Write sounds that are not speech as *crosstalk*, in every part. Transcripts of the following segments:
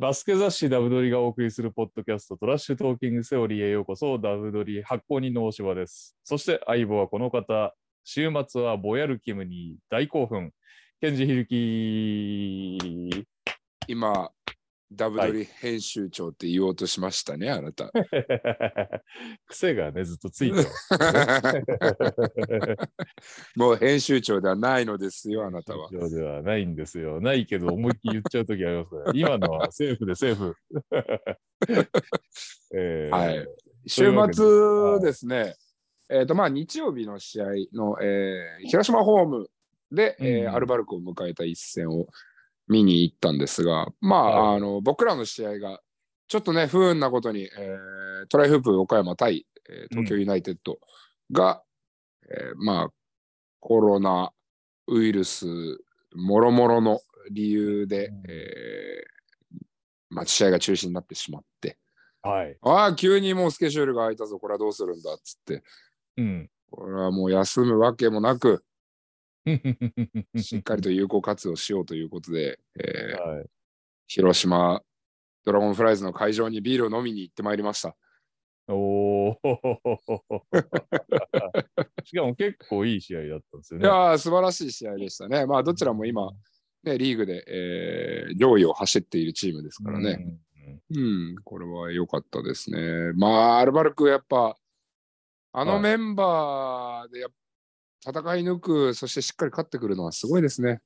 バスケ雑誌ダブドリがお送りするポッドキャストトラッシュトーキングセオリーへようこそダブドリ発行人の大柴です。そして相棒はこの方、週末はボヤルキムに大興奮、ケンジヒルキ今、ダブドリ編集長って言おうとしましたね、あなた。*laughs* 癖がね、ずっとついてます。*laughs* もう編集長ではないのですよ、あなたは。以上ではないんですよ。ないけど思いっきり言っちゃうときありますから、今のはセーフでセーフ。*laughs* えーはい。週末ですね、えっ、と、まあ、日曜日の試合の、えー広島ホームで、えーうんアルバルクを迎えた一戦を見に行ったんですが、まあ、はい。あの僕らの試合が、ちょっとね、不運なことに、えートライフープ岡山対、えー東京ユナイテッドが、えーまあ、コロナウイルスもろもろの理由で、うん。えーまあ、試合が中止になってしまって、はい。ああ、急にもうスケジュールが空いたぞ、これはどうするんだっつって、うん。これはもう休むわけもなく、*laughs* しっかりと有効活用しようということで、えーはい。広島ドラゴンフライズの会場にビールを飲みに行ってまいりました。おお。*laughs* しかも結構いい試合だったんですよね。いやー、素晴らしい試合でしたね。まあ、どちらも今、ね、リーグで、えー上位を走っているチームですからね。うんうん、これは良かったですね。まあ、アルバルク、やっぱ、あのはいメンバーでやっ戦い抜く、そしてしっかり勝ってくるのはすごいですね。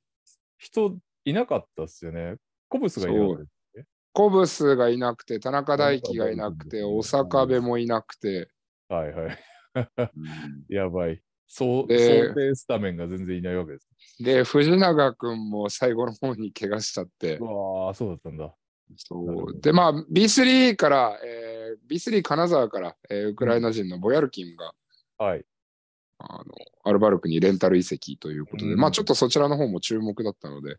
人いなかったっすよね。コブスがいなかった。コブスがいなくて、田中大輝がいなくて、大阪部もいなくて、はいはい。うんやばい。そう、で想定スタメンが全然いないわけです。で、藤永君も最後の方に怪我しちゃってう、わあ、そうだったんだ。そうで、まあ、B3 から、えー B3 金沢から、えーウクライナ人のボヤルキンが、はい。あのアルバルクにレンタル移籍ということで、うんまあちょっとそちらの方も注目だったので、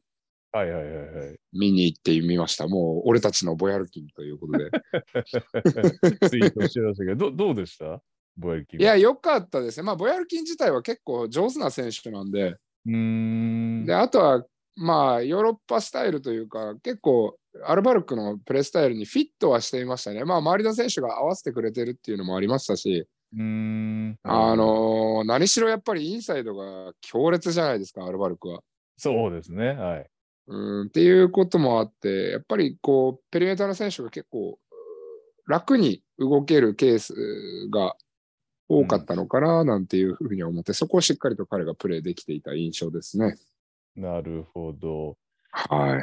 はいはいはいはい。見に行ってみました。もう俺たちのボヤルキンということで。*laughs* ツイートしてましたけど、どどうでした？ボエルキン。いや、良かったですね。まあ、ボヤルキン自体は結構上手な選手なんで、うーん。で、あとは、まあ、ヨーロッパスタイルというか、結構、アルバルクのプレースタイルにフィットはしていましたね。まあ、周りの選手が合わせてくれてるっていうのもありましたし、うーん。あ、のー何しろやっぱりインサイドが強烈じゃないですか、アルバルクは。そうですね。はい。うんっていうこともあって、やっぱりこう、ペリメーターの選手が結構楽に動けるケースが多かったのかななんていうふうに思って、そこをしっかりと彼がプレーできていた印象ですね。なるほど。はい。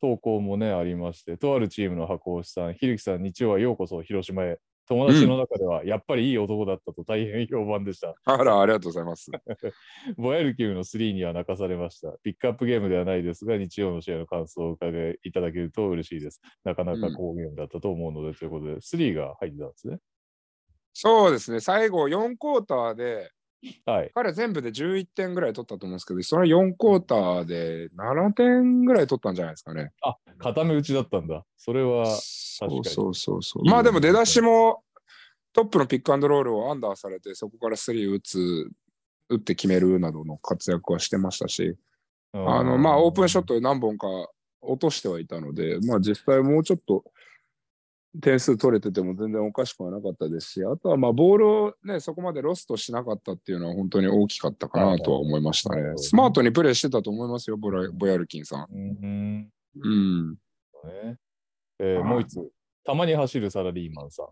投稿もね、ありまして、とあるチームの箱推しさん、ひるきさん、日曜はようこそ広島へ。友達の中では、やっぱりいい男だったと大変評判でした。あら、ありがとうございます。*laughs* ボヤルキムの3には泣かされました。ピックアップゲームではないですが、日曜の試合の感想をお伺いいただけると嬉しいです。なかなか好ゲームだったと思うので、ということで、3が入ってたんですね。そうですね、最後4クォーターで、はい。彼全部で11点ぐらい取ったと思うんですけど、その4クォーターで7点ぐらい取ったんじゃないですかね。あ、固め打ちだったんだ。それは、そうそうそうそう。まあでも出だしもトップのピックアンドロールをアンダーされて、そこからスリー打つ、打って決めるなどの活躍はしてましたし、あのまあオープンショットで何本か落としてはいたので、まあ実際もうちょっと点数取れてても全然おかしくはなかったですし、あとはまあボールをね、そこまでロストしなかったっていうのは本当に大きかったかなとは思いましたね。スマートにプレーしてたと思いますよ、ボラボヤルキンさん。うん。うん。ねえーもう一つ、たまに走るサラリーマンさん。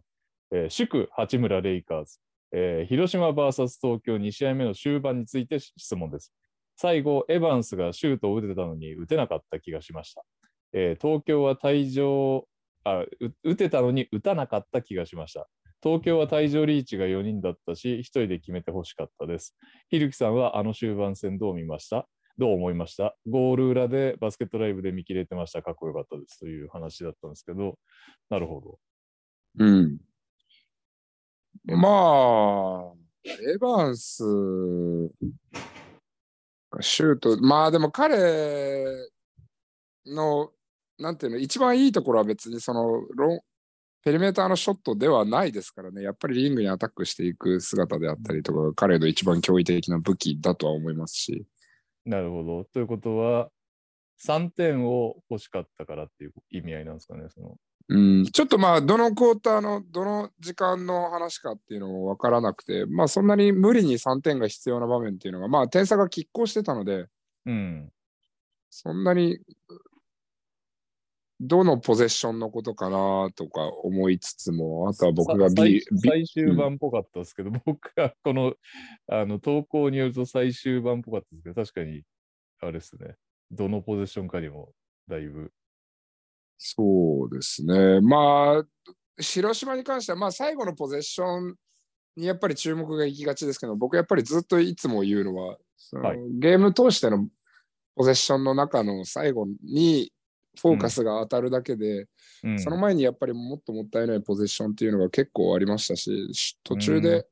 えー祝八村レイカーズ、えー広島 VS 東京2試合目の終盤について質問です。最後、エヴァンスがシュートを打てたのに打てなかった気がしました。えー東京は退場あ、打てたのに打たなかった気がしました。東京は退場リーチが4人だったし、1人で決めてほしかったです。ひるきさんはあの終盤戦どう見ました？どう思いました？ゴール裏でバスケットライブで見切れてました。かっこよかったですという話だったんですけど、なるほど。うん。まあ、エヴァンスシュート、まあでも彼の、なんていうの、一番いいところは別にそのロン、ペリメーターのショットではないですからね、やっぱりリングにアタックしていく姿であったりとか、彼の一番驚異的な武器だとは思いますし、なるほど。ということは、3点を欲しかったからっていう意味合いなんですかね。そのうん、ちょっとまあ、どのクォーターのどの時間の話かっていうのも分からなくて、まあ、そんなに無理に3点が必要な場面っていうのが、まあ、点差が拮抗してたので、うん、そんなにどのポゼッションのことかなとか思いつつも、あとは僕が B。最終盤っぽかったですけど、うん、僕はこのあの投稿によると最終盤っぽかったですけど、確かに、あれですね、どのポゼッションかにもだいぶそうですね。まあ、広島に関しては、まあ、最後のポゼッションにやっぱり注目が行きがちですけど、僕やっぱりずっといつも言うのは、その、はい、ゲーム通してのポゼッションの中の最後にフォーカスが当たるだけで、うん、その前にやっぱりもっともったいないポゼッションっていうのが結構ありましたし、途中で、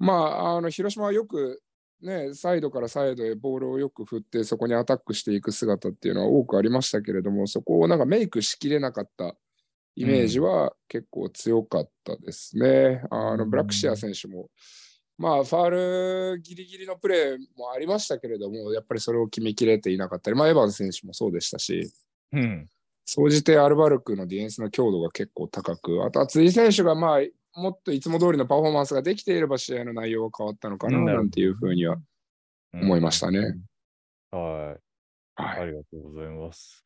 うん、まあ、あの広島はよくね、サイドからサイドへボールをよく振ってそこにアタックしていく姿っていうのは多くありましたけれどもそこをなんかメイクしきれなかったイメージは結構強かったですね。うん、あのブラックシア選手も、まあファールギリギリのプレーもありましたけれどもやっぱりそれを決めきれていなかったり、まあ、エヴァン選手もそうでしたし、うん、総じてアルバルクのディフェンスの強度が結構高くあとは辻選手がまあもっといつも通りのパフォーマンスができていれば試合の内容は変わったのかななんていうふうには思いましたね。うん、はい。はい。ありがとうございます。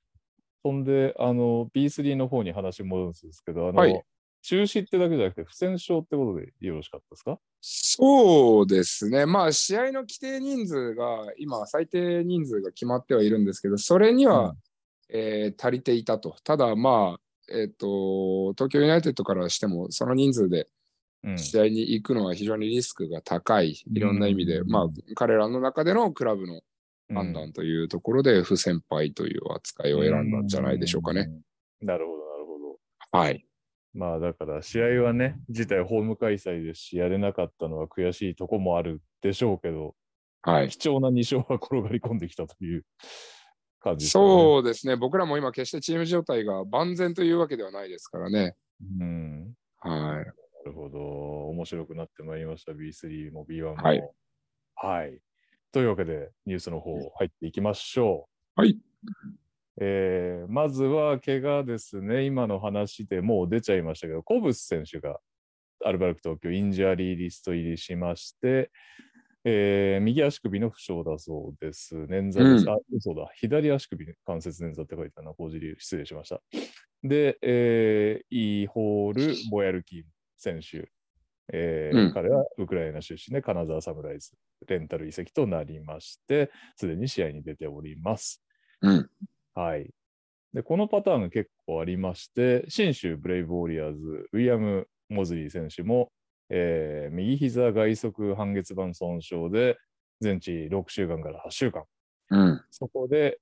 そんで、あの、B3 の方に話戻るんですけど、あの、はい、中止ってだけじゃなくて、不戦勝ってことでよろしかったですか？そうですね。まあ、試合の規定人数が、今、最低人数が決まってはいるんですけど、それには、うん、えー、足りていたと。ただ、まあ、えっ、ー、と、東京ユナイテッドからしても、その人数で試合に行くのは非常にリスクが高い、いろんな意味で、まあ、彼らの中でのクラブの判断というところで、不先輩という扱いを選んだんじゃないでしょうかね。なるほど、なるほど。はい。まあだから試合はね、自体ホーム開催ですし、やれなかったのは悔しいとこもあるでしょうけど、はい、貴重な2勝は転がり込んできたという感じですね。そうですね、僕らも今、決してチーム状態が万全というわけではないですからね。うん。はい。なるほど。面白くなってまいりました。B3 も B1 も。はい。はい。というわけで、ニュースの方入っていきましょう。はい。えー、まずは怪我ですね。今の話でもう出ちゃいましたけど、コブス選手がアルバルク東京インジャリーリスト入りしまして、えー、右足首の負傷だそうです。捻挫です。うん、あ、そうだ。左足首関節捻挫って書いてあるな。公示理由。失礼しました。で、えー、イーホル・ボヤルキン選手。えー、うん、彼はウクライナ出身で金沢サムライズレンタル移籍となりまして、すでに試合に出ております。うん、はい。で、このパターンが結構ありまして、信州ブレイブウォリアーズ、ウィリアム・モズリー選手も、えー、右膝外側半月板損傷で全治6週間から8週間。うん、そこで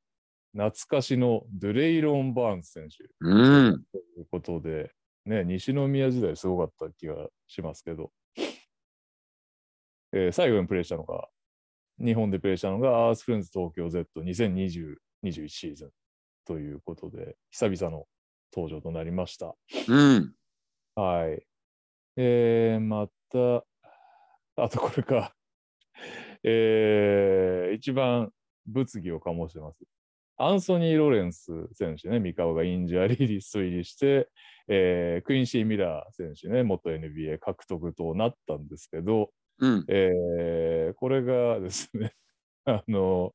懐かしのドゥレイロン・バーンズ選手、うん、ということで、ね、西宮時代すごかった気がしますけど、えー、最後にプレーしたのが、日本でプレーしたのが、アースフレンズ東京 Z2020-21 シーズンということで、久々の登場となりました。うん。はい。えー、また、あとこれか。*laughs* えー、一番物議を醸してます。アンソニー・ロレンス選手ね、三河がインジャリーリスト入りして、えー、クインシー・ミラー選手ね、元 NBA 獲得となったんですけど、うん、えー、これがですね、*laughs* あの、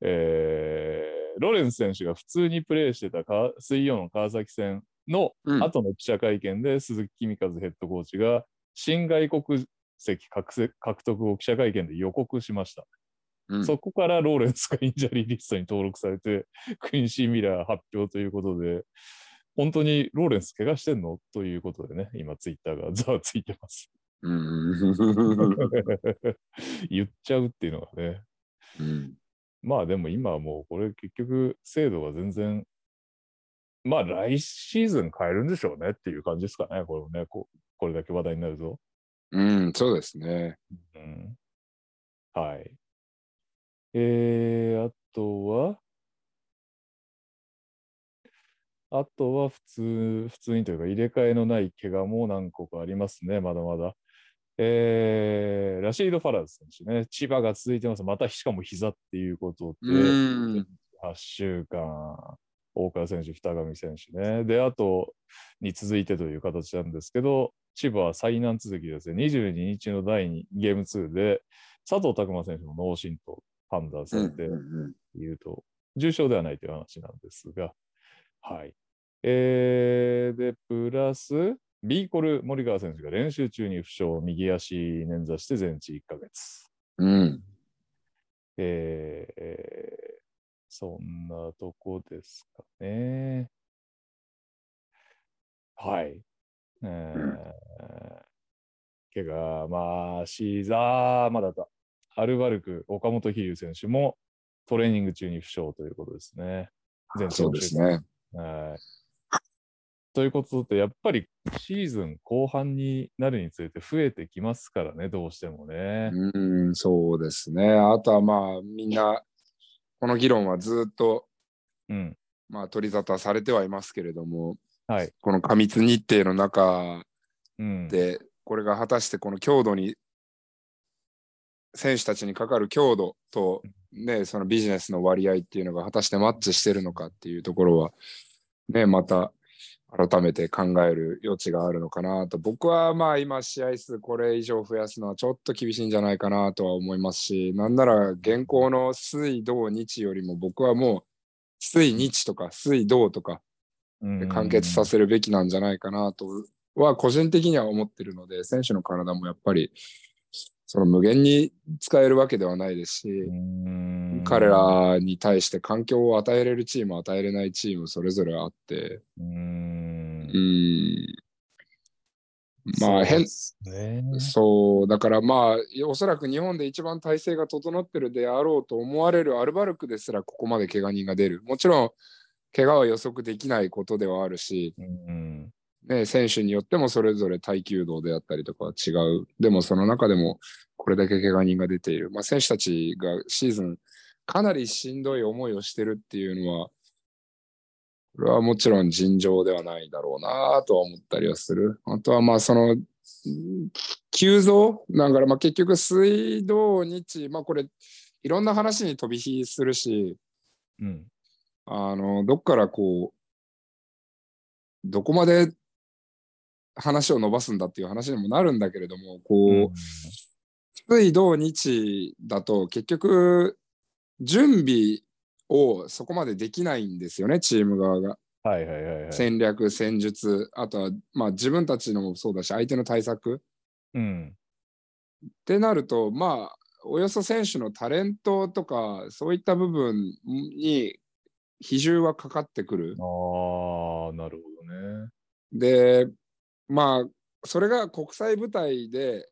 えー、ロレンス選手が普通にプレーしてた水曜の川崎戦の後の記者会見で、鈴木貴美一ヘッドコーチが新外国籍獲得を記者会見で予告しました。うん、そこからローレンスがインジャリーリストに登録されて、クインシー・ミラー発表ということで、本当にローレンス怪我してんの？ということでね、今ツイッターがざわついてます。言っちゃうっていうのがね。うん、まあでも今はもうこれ結局精度が全然まあ来シーズン変えるんでしょうねっていう感じですかね、これね、ここれだけ話題になると。うん、そうですね。うん、はい。えー、あとは、あとは普通、普通にというか入れ替えのない怪我も何個かありますね、まだまだ。えー、ラシード・ファラーズ選手ね、千葉が続いてます。またしかも膝っていうことで、8週間、大川選手、二上選手ね。で、あとに続いてという形なんですけど、千葉は最難続きですね。22日の第2ゲーム2で、佐藤拓磨選手も脳震と判断されていると、重症ではないという話なんですが、はい。えー、で、プラス、ビーコル森川選手が練習中に負傷、右足捻挫して全治1ヶ月。うん。えー、そんなとこですかね。はい。えー、怪我、まあ、シーザー、まだだ。アルバルク、岡本飛竜選手もトレーニング中に負傷ということですね。そうですね。はい。ということで、やっぱりシーズン後半になるにつれて増えてきますからね、どうしてもね。うん、そうですね。あとはまあ、みんな、この議論はずっと、うん、まあ、取り沙汰されてはいますけれども、はい、この過密日程の中で、うん、これが果たしてこの強度に、選手たちにかかる強度と、ね、そのビジネスの割合っていうのが果たしてマッチしてるのかっていうところは、ね、また改めて考える余地があるのかなと。僕はまあ今試合数これ以上増やすのはちょっと厳しいんじゃないかなとは思いますしなんなら現行の水土日よりも僕はもう水日とか水土とか完結させるべきなんじゃないかなとは個人的には思ってるので選手の体もやっぱりその無限に使えるわけではないですし彼らに対して環境を与えれるチーム与えれないチームそれぞれあって。うんまあ変そう、だからまあおそらく日本で一番体制が整ってるであろうと思われるアルバルクですらここまで怪我人が出る。もちろん怪我は予測できないことではあるし、うん。ね、選手によってもそれぞれ耐久度であったりとかは違う。でもその中でもこれだけ怪我人が出ている、まあ、選手たちがシーズンかなりしんどい思いをしてるっていうのはこれはもちろん尋常ではないだろうなとは思ったりはする。あとはまあその急増だからまあ結局水道日まあこれいろんな話に飛び火するし、うん、あのどっからこうどこまで話を伸ばすんだっていう話にもなるんだけれどもこう、うん、水道日だと結局準備をそこまでできないんですよね、チーム側が。はいはいはいはい、戦略、戦術、あとは、まあ、自分たちのもそうだし、相手の対策。うん、ってなると、まあ、およそ選手のタレントとか、そういった部分に比重はかかってくる。ああ、なるほどね。で、まあ、それが国際舞台で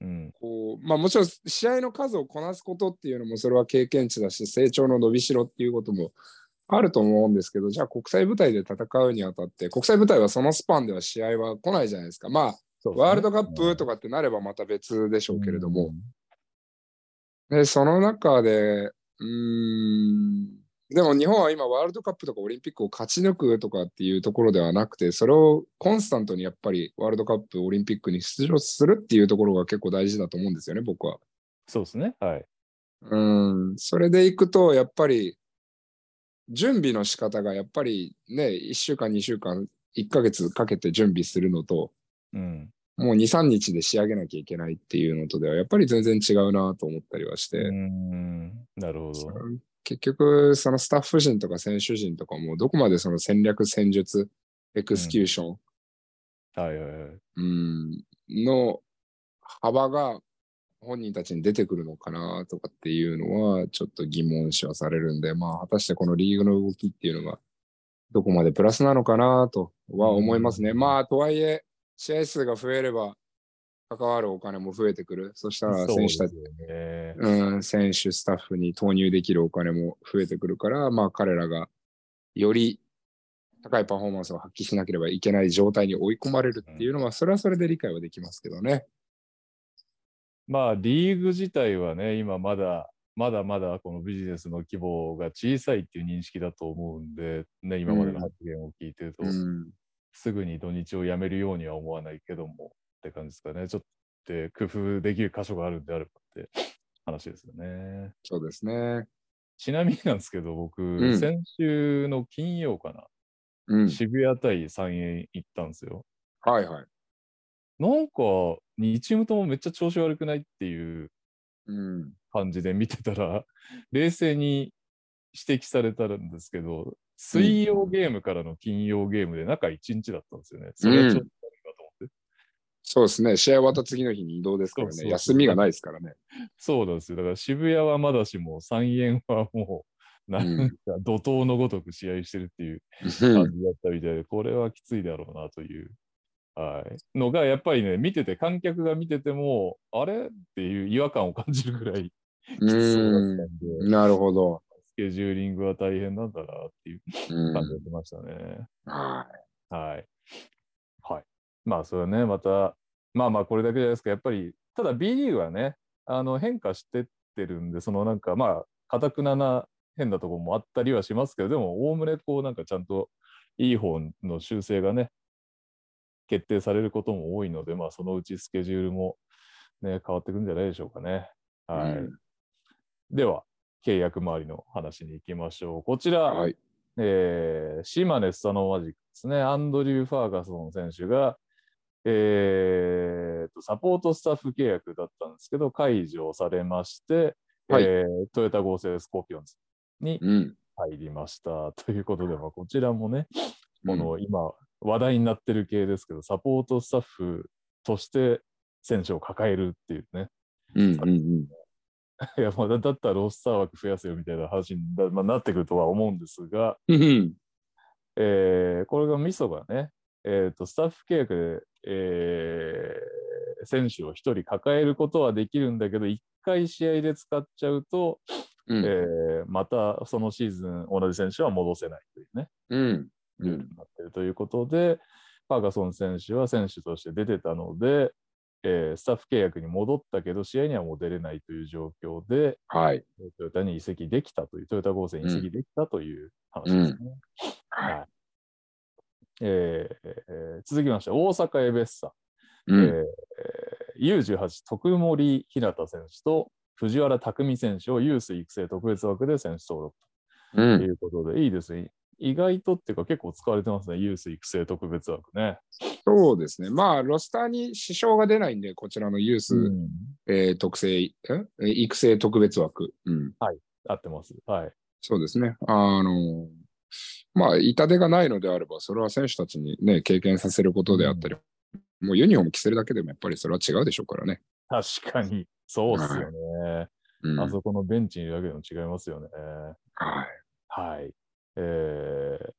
うん、こうまあ、もちろん試合の数をこなすことっていうのもそれは経験値だし成長の伸びしろっていうこともあると思うんですけどじゃあ国際舞台で戦うにあたって国際舞台はそのスパンでは試合は来ないじゃないですか。まあ、ね、ワールドカップとかってなればまた別でしょうけれども、うん、でその中でうんでも日本は今ワールドカップとかオリンピックを勝ち抜くとかっていうところではなくてそれをコンスタントにやっぱりワールドカップオリンピックに出場するっていうところが結構大事だと思うんですよね僕は。そうですねはい。うんそれでいくとやっぱり準備の仕方がやっぱりね1週間2週間1ヶ月かけて準備するのと、うん、もう2、3日で仕上げなきゃいけないっていうのとでは、やっぱり全然違うなと思ったりはして。うんなるほど。結局、そのスタッフ陣とか選手陣とかも、どこまでその戦略、戦術、エクスキューション、うん、はいはいはい。うん、の幅が本人たちに出てくるのかなとかっていうのは、ちょっと疑問視はされるんで、まあ、果たしてこのリーグの動きっていうのが、どこまでプラスなのかなとは思いますね。うん、まあ、とはいえ、試合数が増えれば、関わるお金も増えてくる。そしたら選手たち、ね、うん、選手、スタッフに投入できるお金も増えてくるから、まあ彼らがより高いパフォーマンスを発揮しなければいけない状態に追い込まれるっていうのは、それはそれで理解はできますけどね。まあ、リーグ自体はね、今まだ、まだまだこのビジネスの規模が小さいっていう認識だと思うんで、ね、今までの発言を聞いてると、うん、すぐに土日をやめるようには思わないけども、って感じですかね。ちょっと工夫できる箇所があるんであればって話ですよね。そうですね。ちなみになんですけど、僕、ん先週の金曜かな、うん。渋谷対三円行ったんですよ。はいはい。なんか、2チームともめっちゃ調子悪くないっていううん。感じで見てたら、*laughs* 冷静に指摘されたんですけど、水曜ゲームからの金曜ゲームで中1日だったんですよね。それはちょっ。そうですね。試合終わった次の日に移動ですからね。そうそう休みがないですからね。そうなんですよ。だから渋谷はまだしも、三円はもう、なんか怒涛のごとく試合してるっていう感じだったみたいで、これはきついだろうなという、はい、のが、やっぱりね、見てて、観客が見てても、あれっていう違和感を感じるぐらいきつそうだったんで、うん。なるほど。スケジューリングは大変なんだなっていううん。感じがしましたね。ははい。はい。まあ、それはね、また、まあまあ、これだけじゃないですか、やっぱり、ただ B リーグはね、あの変化してってるんで、そのなんか、まあ、かたくなな変なところもあったりはしますけど、でも、おおむね、こう、なんかちゃんといい方の修正がね、決定されることも多いので、まあ、そのうちスケジュールもね、変わってくるんじゃないでしょうかね。い。はい。うんでは、契約周りの話に行きましょう。こちら、はい。えー島根スサノーマジックですね、アンドリュー・ファーガソン選手が、えーとサポートスタッフ契約だったんですけど、解除されまして、はいえートヨタ合成スコーピオンズにうん。入りました。ということで、まあ、こちらもね、うんこの今話題になってる系ですけど、サポートスタッフとして選手を抱えるっていうね、うんうんうん。*laughs* いや、まあ、だだったらロスター枠増やせよみたいな話にな, *laughs* まあ、なってくるとは思うんですが、うんえーこれがミソがね、えーと、スタッフ契約で、えー選手を1人抱えることはできるんだけど、1回試合で使っちゃうと、うん。えーまたそのシーズン同じ選手は戻せないというね、うん。ルールになっているということで、ファーガソン選手は選手として出てたので、えースタッフ契約に戻ったけど、試合にはもう出れないという状況で、はい。トヨタに移籍できたという、トヨタ合成に移籍できたという話ですね。はい。はいえーえー続きまして、大阪エベッサ、うんえー U18 徳森ひなた選手と藤原拓選手をユース育成特別枠で選手登録う。というんことで、いいですね。意外とっていうか結構使われてますね、ユース育成特別枠ね。そうですね。まあ、ロスターに支障が出ないんで、こちらのユース、うんえー特性、え育成特別枠。うん。合ってます。はい。そうですね。あの、まあ、痛手がないのであれば、それは選手たちにね、経験させることであったり、もうユニフォーム着せるだけでもやっぱりそれは違うでしょうからね。確かに、そうっすよね。うん、あそこのベンチにいるだけでも違いますよね。はい。はい。えー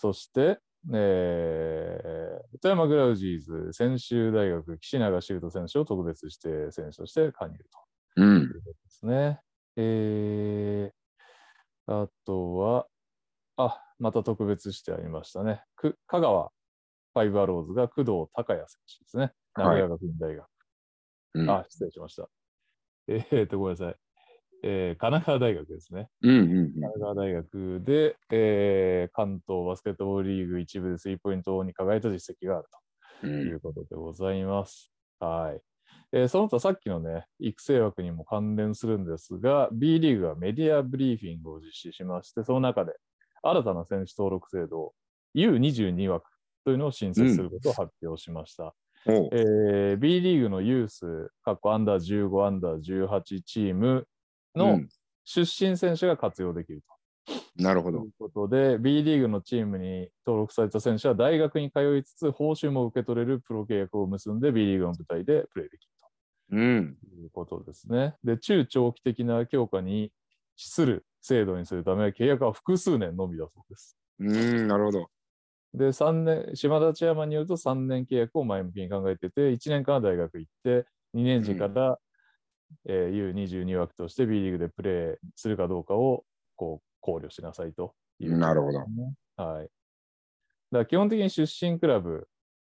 そして、えー富山グラウジーズ、専修大学、岸永修斗選手を特別指定選手として加入とうんい。うことですね。えーあとは、あ、また特別してありましたね。く香川ファイバーローズが工藤孝也選手ですね。名古屋学院大学。うんあ、失礼しました。えー、と、ごめんなさい。えー神奈川大学ですね。うんうん神奈川大学で、えー関東バスケットボールリーグ一部でスリーポイントに輝いた実績があるうん。ということでございます。はい。えーその他さっきのね、育成枠にも関連するんですが、B リーグはメディアブリーフィングを実施しまして、その中で新たな選手登録制度、U22 枠というのを新設することを発表しました。おうえー B リーグのユース、かっこアンダー15、アンダー18チームうのん出身選手が活用できるなるほどとい。うことで、B リーグのチームに登録された選手は大学に通いつつ、報酬も受け取れるプロ契約を結んで、B リーグの舞台でプレーできるうん。ということですね。で、中長期的な強化に資する制度にするため、契約は複数年のみだそうです。うん、なるほど。で、3年、島田チェアマンによると3年契約を前向きに考えてて、1年間は大学行って、2年時から、えー U22 枠として B リーグでプレーするかどうかをこう考慮しなさいという、なるほど。はい。だ基本的に出身クラブ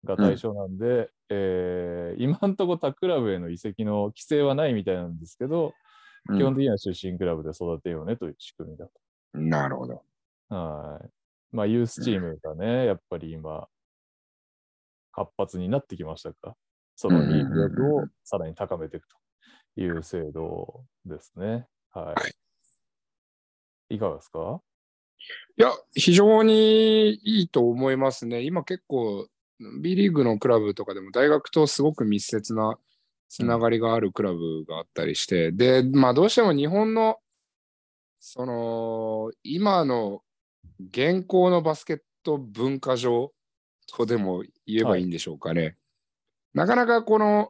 が対象なんで、えー今んとこ他クラブへの移籍の規制はないみたいなんですけど、うん基本的には出身クラブで育てようねという仕組みだと。なるほど。はい。まあ、ユースチームがね、やっぱり今、活発になってきましたか？そのリーグ力をさらに高めていくという制度ですね。はい。いかがですか？いや、非常にいいと思いますね。今結構、B リーグのクラブとかでも大学とすごく密接なつながりがあるクラブがあったりして、で、まあどうしても日本の、その、今の現行のバスケット文化上とでも言えばいいんでしょうかね。なかなかこの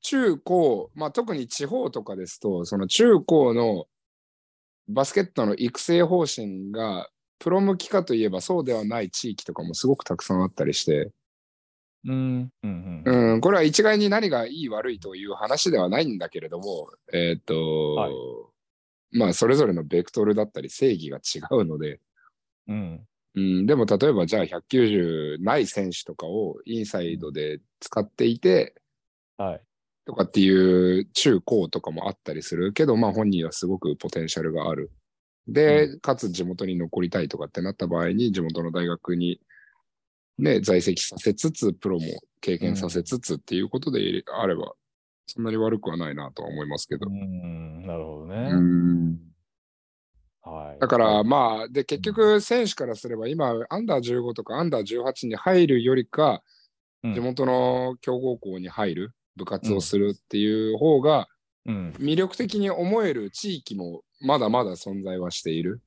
中高、まあ特に地方とかですと、その中高のバスケットの育成方針がプロ向きかといえばそうではない地域とかもすごくたくさんあったりして、うん、うん、うん、これは一概に何がいい悪いという話ではないんだけれども、えっ、と、はいまあそれぞれのベクトルだったり正義が違うので、うん。うん、でも例えばじゃあ190ない選手とかをインサイドで使っていてはい。とかっていう中高とかもあったりするけど、まあ本人はすごくポテンシャルがある。で、かつ地元に残りたいとかってなった場合に地元の大学にね、在籍させつつ、プロも経験させつつっていうことであれば、そんなに悪くはないなとは思いますけどう。ん、なるほどね。うんはい。だからはいまあ、で、結局選手からすれば今、アンダー15とかアンダー18に入るよりか、うん地元の強豪校に入る、部活をするっていう方がうん、魅力的に思える地域もまだまだ存在はしている。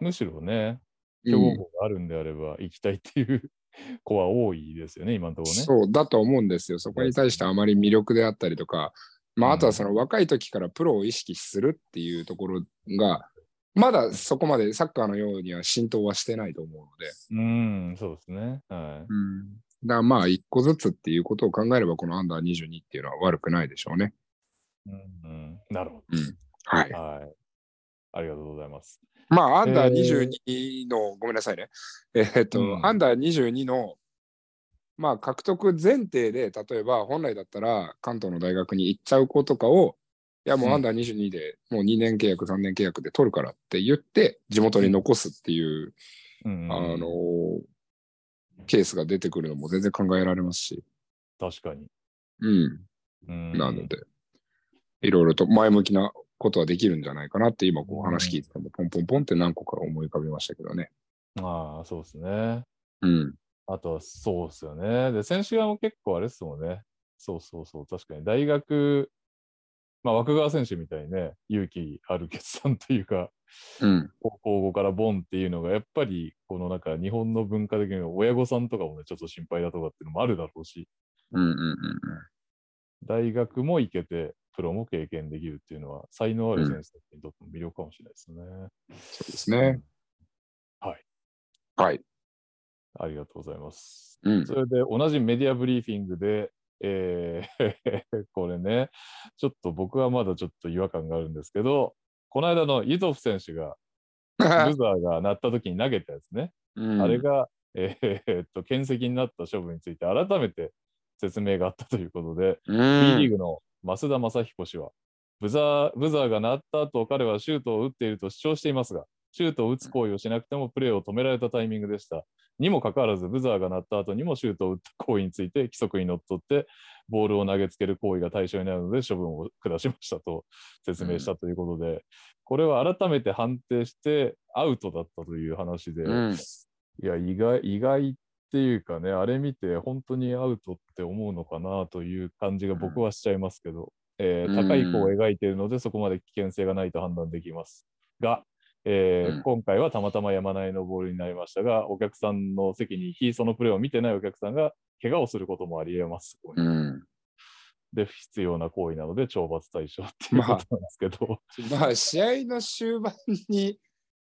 むしろね、うん強豪校があるんであれば行きたいっていう *laughs* 子は多いですよね、今のところね。そうだと思うんですよ。そこに対してあまり魅力であったりとか、まあ、あとはその若い時からプロを意識するっていうところが、まだそこまでサッカーのようには浸透はしてないと思うので。うん、そうですね。はうん。だからまあ、一個ずつっていうことを考えれば、このアンダー22っていうのは悪くないでしょうね。い。うんうん、なるほうん。はいど。。はい。ありがとうございます。まあ、アンダーえー22の、ごめんなさいね。えーっと、うんアンダー22の、まあ、獲得前提で、例えば、本来だったら、関東の大学に行っちゃう子とかを、いや、もううんアンダー22で、もう2年契約、3年契約で取るからって言って、地元に残すっていう、うんうん、あのーケースが出てくるのも全然考えられますし、確かに。うん。うん、なので、いろいろと前向きなことはできるんじゃないかなって、今、こう話聞いてても、ポンポンポンって何個か思い浮かびましたけどね。ああ、そうですね。うん。あとはそうですよね。で、選手側も結構あれですもんね。そうそうそう、確かに。大学、まあ、枠川選手みたいにね、勇気ある決断というか、うん。高校後からボンっていうのが、やっぱり、このなんか日本の文化的には親御さんとかもね、ちょっと心配だとかっていうのもあるだろうし、うんうんうん大学も行けて、プロも経験できるっていうのは、才能ある選手にとっても魅力かもしれないですね。そうですね。はい。はい。ありがとうございます。うんそれで同じメディアブリーフィングで、えー *laughs* これね、ちょっと僕はまだちょっと違和感があるんですけど、この間のイゾフ選手が、*laughs* ブザーが鳴った時に投げたやつね、うんあれが、えーっと、検責になった処分について改めて説明があったということで、う B んリーグの増田正彦氏は、ブザーブザーが鳴った後、彼はシュートを打っていると主張していますが、シュートを打つ行為をしなくてもプレーを止められたタイミングでした。にもかかわらず、ブザーが鳴った後にもシュートを打った行為について規則にのっとって、ボールを投げつける行為が対象になるので処分を下しましたと *laughs* 説明したということで、これは改めて判定してアウトだったという話で、うんいや、意外、意外っていうかね、あれ見て本当にアウトって思うのかなという感じが僕はしちゃいますけど、えーうん。高い弧を描いているので、そこまで危険性がないと判断できます。が、えーうん。今回はたまたま山内のボールになりましたが、お客さんの席に非そのプレーを見てないお客さんが怪我をすることもあり得ます。うん。で、不必要な行為なので懲罰対象っていうことなんですけど、まあ、試合の終盤に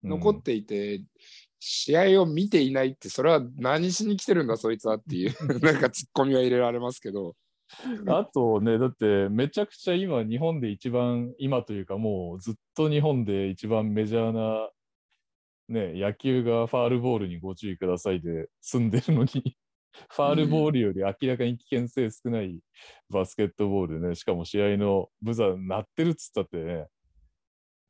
残っうんていて、試合を見ていないって、それは何しに来てるんだ、そいつはっていう、*laughs* なんかツッコミは入れられますけど。あとね、だってめちゃくちゃ今、日本で一番、今というかもうずっと日本で一番メジャーな、ね、野球がファールボールにご注意くださいで済んでるのに、*laughs* ファールボールより明らかに危険性少ないバスケットボールね、しかも試合のブザー鳴ってるっつったってね、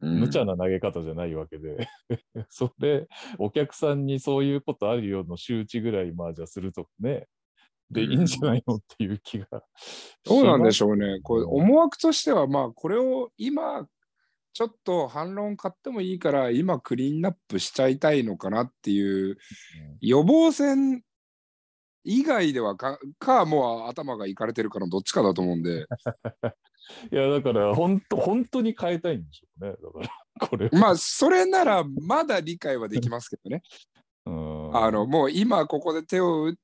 無茶な投げ方じゃないわけで、*laughs* それ、お客さんにそういうことあるよの周知ぐらい、まあじゃあするとかね、で、うんいいんじゃないのっていう気が。どうなんでしょょうね。これうん。思惑としては、まあ、これを今、ちょっと反論買ってもいいから今クリーンナップしちゃいたいのかなっていう予防線以外ではかかもう頭がいかれてるかのどっちかだと思うんで。*laughs* いやだから本当本当に変えたいんでしょうね。だから *laughs* これまあそれならまだ理解はできますけどね。*laughs* うん。あのもう今ここで手を打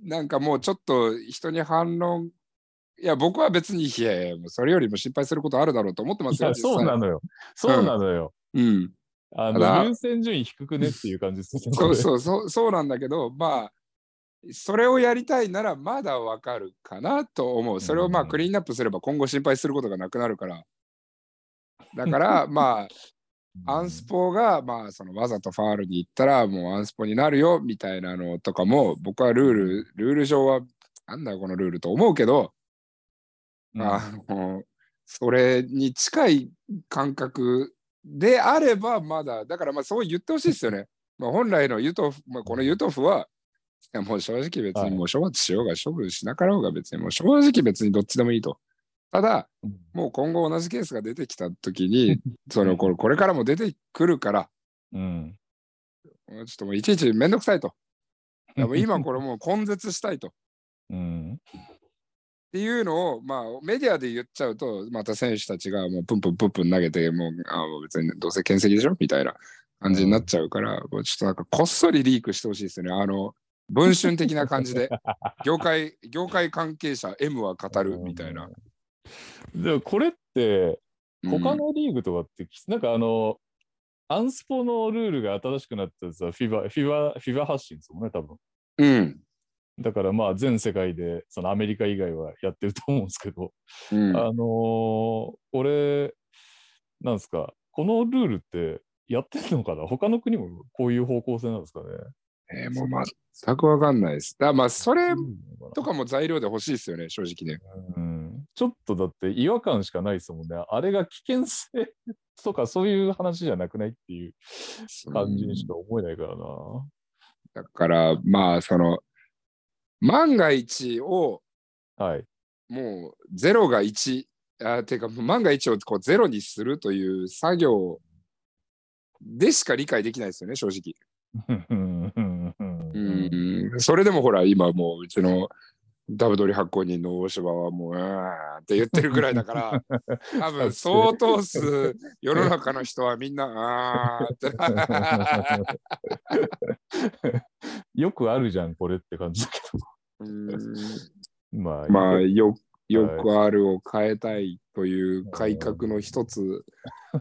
なんかもうちょっと人に反論。いや僕は別にいやいやそれよりも心配することあるだろうと思ってますよいやそうなのよ。そうなのよ、うん。あの優先順位低くねっていう感じですね。そううそうそうそうなんだけどまあそれをやりたいならまだわかるかなと思う。それをまあうんクリーンアップすれば今後心配することがなくなるから。だから *laughs* まあアンスポがまあそのわざとファールに行ったらもうアンスポになるよみたいなのとかも僕はルールルール上はなんだよこのルールと思うけど、うんあのそれに近い感覚であればまだだからまあそう言ってほしいですよね。まあ、本来のユトフ、まあ、このユトフはいやもう正直別はいにもう処罰しようが処分しなかろうが別にもう正直別にどっちでもいいと。ただうんもう今後同じケースが出てきた時に *laughs* そのこれこれからも出てくるからうんちょっともういちいちめんどくさいと。*laughs* いやもう今これもう根絶したいと。うんっていうのを、まあ、メディアで言っちゃうと、また選手たちがもうプンプンプンプン投げて、もう、あもう別にどうせ検責でしょみたいな感じになっちゃうから、もうちょっとなんかこっそりリークしてほしいですよね。あの、文春的な感じで、業界、業界関係者 M は語るみたいな。でもこれってうん他のリーグとかって、なんかあのアンスポのルールが新しくなったやつはフィバフィバフィバ発信ですもんね多分。うん。だからまあ全世界でそのアメリカ以外はやってると思うんですけど、うん。あのーこれなんですかこのルールってやってんのかな？他の国もこういう方向性なんですかね？えーもう全くわかんないです。だからまあ、それうんとかも材料で欲しいですよね、正直ね。うんちょっとだって違和感しかないですもんね。あれが危険性とかそういう話じゃなくないっていう感じにしか思えないからな。だから、まあ、その、万が一をはい。もう0が1、あていうか万が一をこう0にするという作業でしか理解できないですよね、正直。うんそれでもほら、今もううちのダブドリ発行人の大柴はもう、うーんって言ってるぐらいだから、*laughs* 多分相当数世の中の人はみんな、あーって。*laughs* よくあるじゃん、これって感じだけうんど。*laughs* まあ、まあ、よくあるを変えたいという改革の一つ、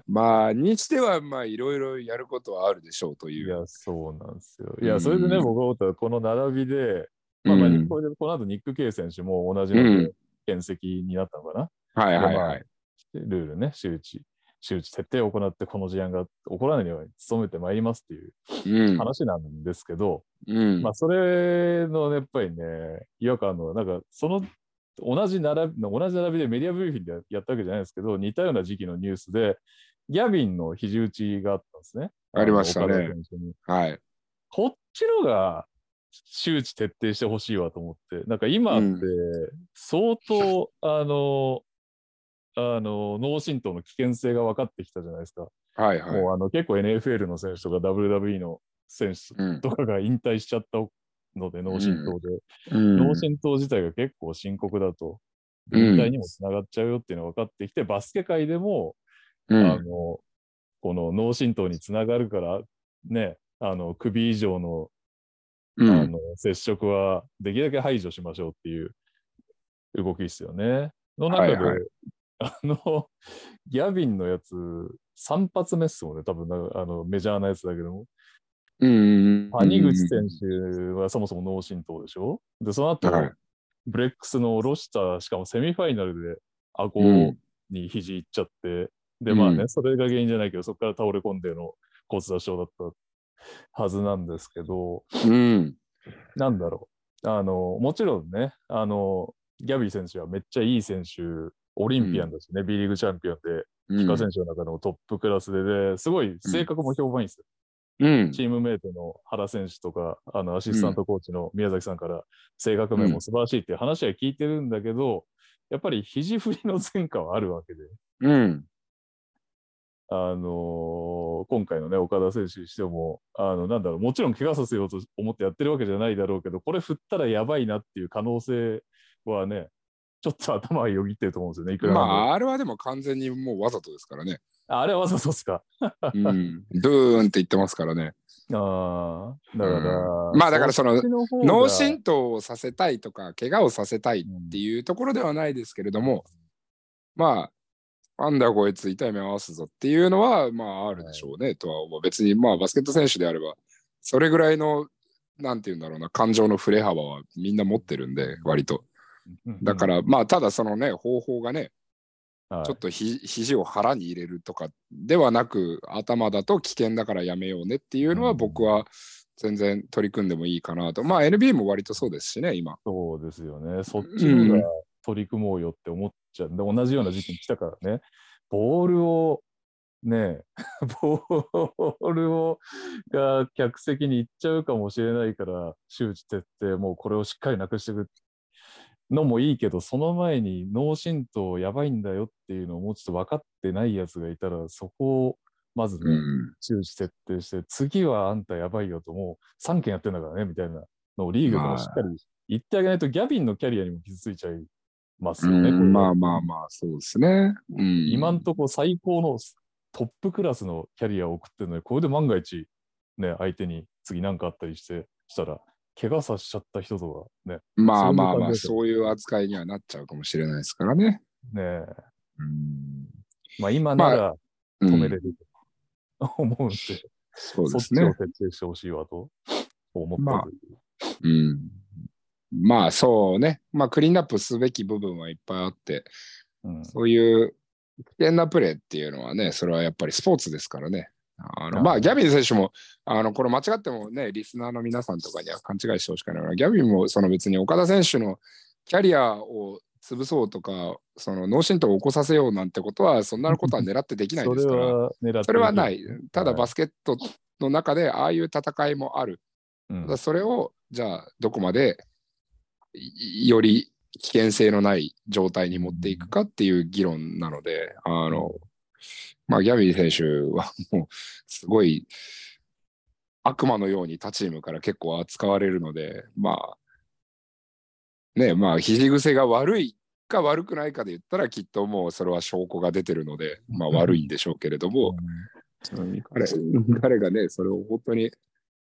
まあ、にしては、まあ、いろいろやることはあるでしょうという。や、そうなんですよ。いや、それでね、うん僕が思ったら、この並びで、まあまあ、うんこれでこの後ニック・ケイ選手も同じのうんで、検責になったのかな。はいはいでまあはい。ルールね、周知、周知徹底を行って、この事案が起こらないように努めてまいりますっていううん。話なんですけど、うんまあ、それの、ね、やっぱりね、違和感の、なんか、その、同じ並び、同じ並びでメディアブリーフィングでやったわけじゃないですけど、似たような時期のニュースで、ギャビンの肘打ちがあったんですね。ありましたねはい。こっちのが周知徹底してほしいわと思って、なんか今って相当、あの、あの、脳震盪の危険性が分かってきたじゃないですか。はいはい。もうあの結構 NFL の選手とか WWE の選手うんとかが引退しちゃったので、脳震盪で。うん。脳震盪自体が結構深刻だと、うん。引退にもつながっちゃうよっていうのが分かってきて、バスケ界でも、うん。あの、この脳震盪につながるから、ね、あの、首以上のうん。あの接触はできるだけ排除しましょうっていう動きですよね。の中で、はいはい。あの、ギャビンのやつ、3発目っすもんね、多分なあのメジャーなやつだけども。うん谷口選手はそもそも脳震盪でしょ？で、その後、はい。ブレックスのロシター、しかもセミファイナルで顎うん。に肘いっちゃって、で、うんまあね、それが原因じゃないけど、そこから倒れ込んでの骨挫傷だったはずなんですけど、うん。なんだろう。あの、もちろんね、あの、ギャビー選手はめっちゃいい選手、オリンピアンだしね、B リーグチャンピオンで、うん。ピカ選手の中でもトップクラスで、ですごい性格も評判いいですよ。うん。チームメイトの原選手とか、あの、アシスタントコーチの宮崎さんから、性格面も素晴らしいっていう話は聞いてるんだけど、やっぱり肘振りの前科はあるわけで。うん。あのー今回のね、岡田選手にしても、あの、なんだろう、もちろん怪我させようと思ってやってるわけじゃないだろうけど、これ振ったらやばいなっていう可能性はね、ちょっと頭がよぎってると思うんですよね、いくらまあ、あれはでも完全にもうわざとですからね。ああれはわざとっすか。うん。ドゥーンって言ってますからね。ああ、だから、まあだからその脳震盪をさせたいとか、怪我をさせたいっていうところではないですけれども、まあ、アンダーこいつ痛い目合わすぞっていうのは、まああるでしょうね、とは思う。別にまあバスケット選手であれば、それぐらいの、なんて言うんだろうな、感情の振れ幅はみんな持ってるんで、割と。だか、ら、まあただそのね、方法がね、はいちょっとひ肘を腹に入れるとかではなく、頭だと危険だからやめようねっていうのは、うん僕は全然取り組んでもいいかなと。まあ NBA も割とそうですしね、今。そうですよね。そっちのが取り組もうよって思っちゃう。で同じような時期に来たからね。ボールを、ね *laughs* ボールをが客席に行っちゃうかもしれないから、周知徹底、もうこれをしっかりなくしていくのもいいけど、その前に脳震盪やばいんだよっていうのをもうちょっと分かってないやつがいたら、そこをまずね、うん。周知徹底して、次はあんたやばいよと、もう3件やってんだからね、みたいなのをリーグでもしっかり言ってあげないと、ギャビンのキャリアにも傷ついちゃいますよね。まあまあまあ、そうですね。うん、今んとこ最高のトップクラスのキャリアを送ってるのに、これで万が一、ね、相手に次何かあったりして、したら、怪我させちゃった人とかね、まあまあまあ、そそういう扱いにはなっちゃうかもしれないですからね。ねうん。まあ今ならうん止めれると *laughs* 思うんで、そうそっですね。ちを徹底してほしいわと思ったという。うん。まあそうね。まあクリーンアップすべき部分はいっぱいあって、うんそういう危険なプレーっていうのはね、それはやっぱりスポーツですからね。あの。はいまあ、ギャビン選手も、あのこれ間違ってもね、リスナーの皆さんとかには勘違いしてほしくないギャビンもその別に岡田選手のキャリアを潰そうとか、その脳震盪を起こさせようなんてことは、そんなことは狙ってできないですから、それはない。ただはい。バスケットの中でああいう戦いもある。うん。ただそれを、じゃあ、どこまでいより危険性のない状態に持っていくかっていう議論なので、あの、まあ、ギャビー選手はもう、すごい悪魔のように他チームから結構扱われるので、まあ、ね、まあ、肘癖が悪いか悪くないかで言ったら、きっともうそれは証拠が出てるので、まあ、悪いんでしょうけれども、うん。彼彼がね、それを本当に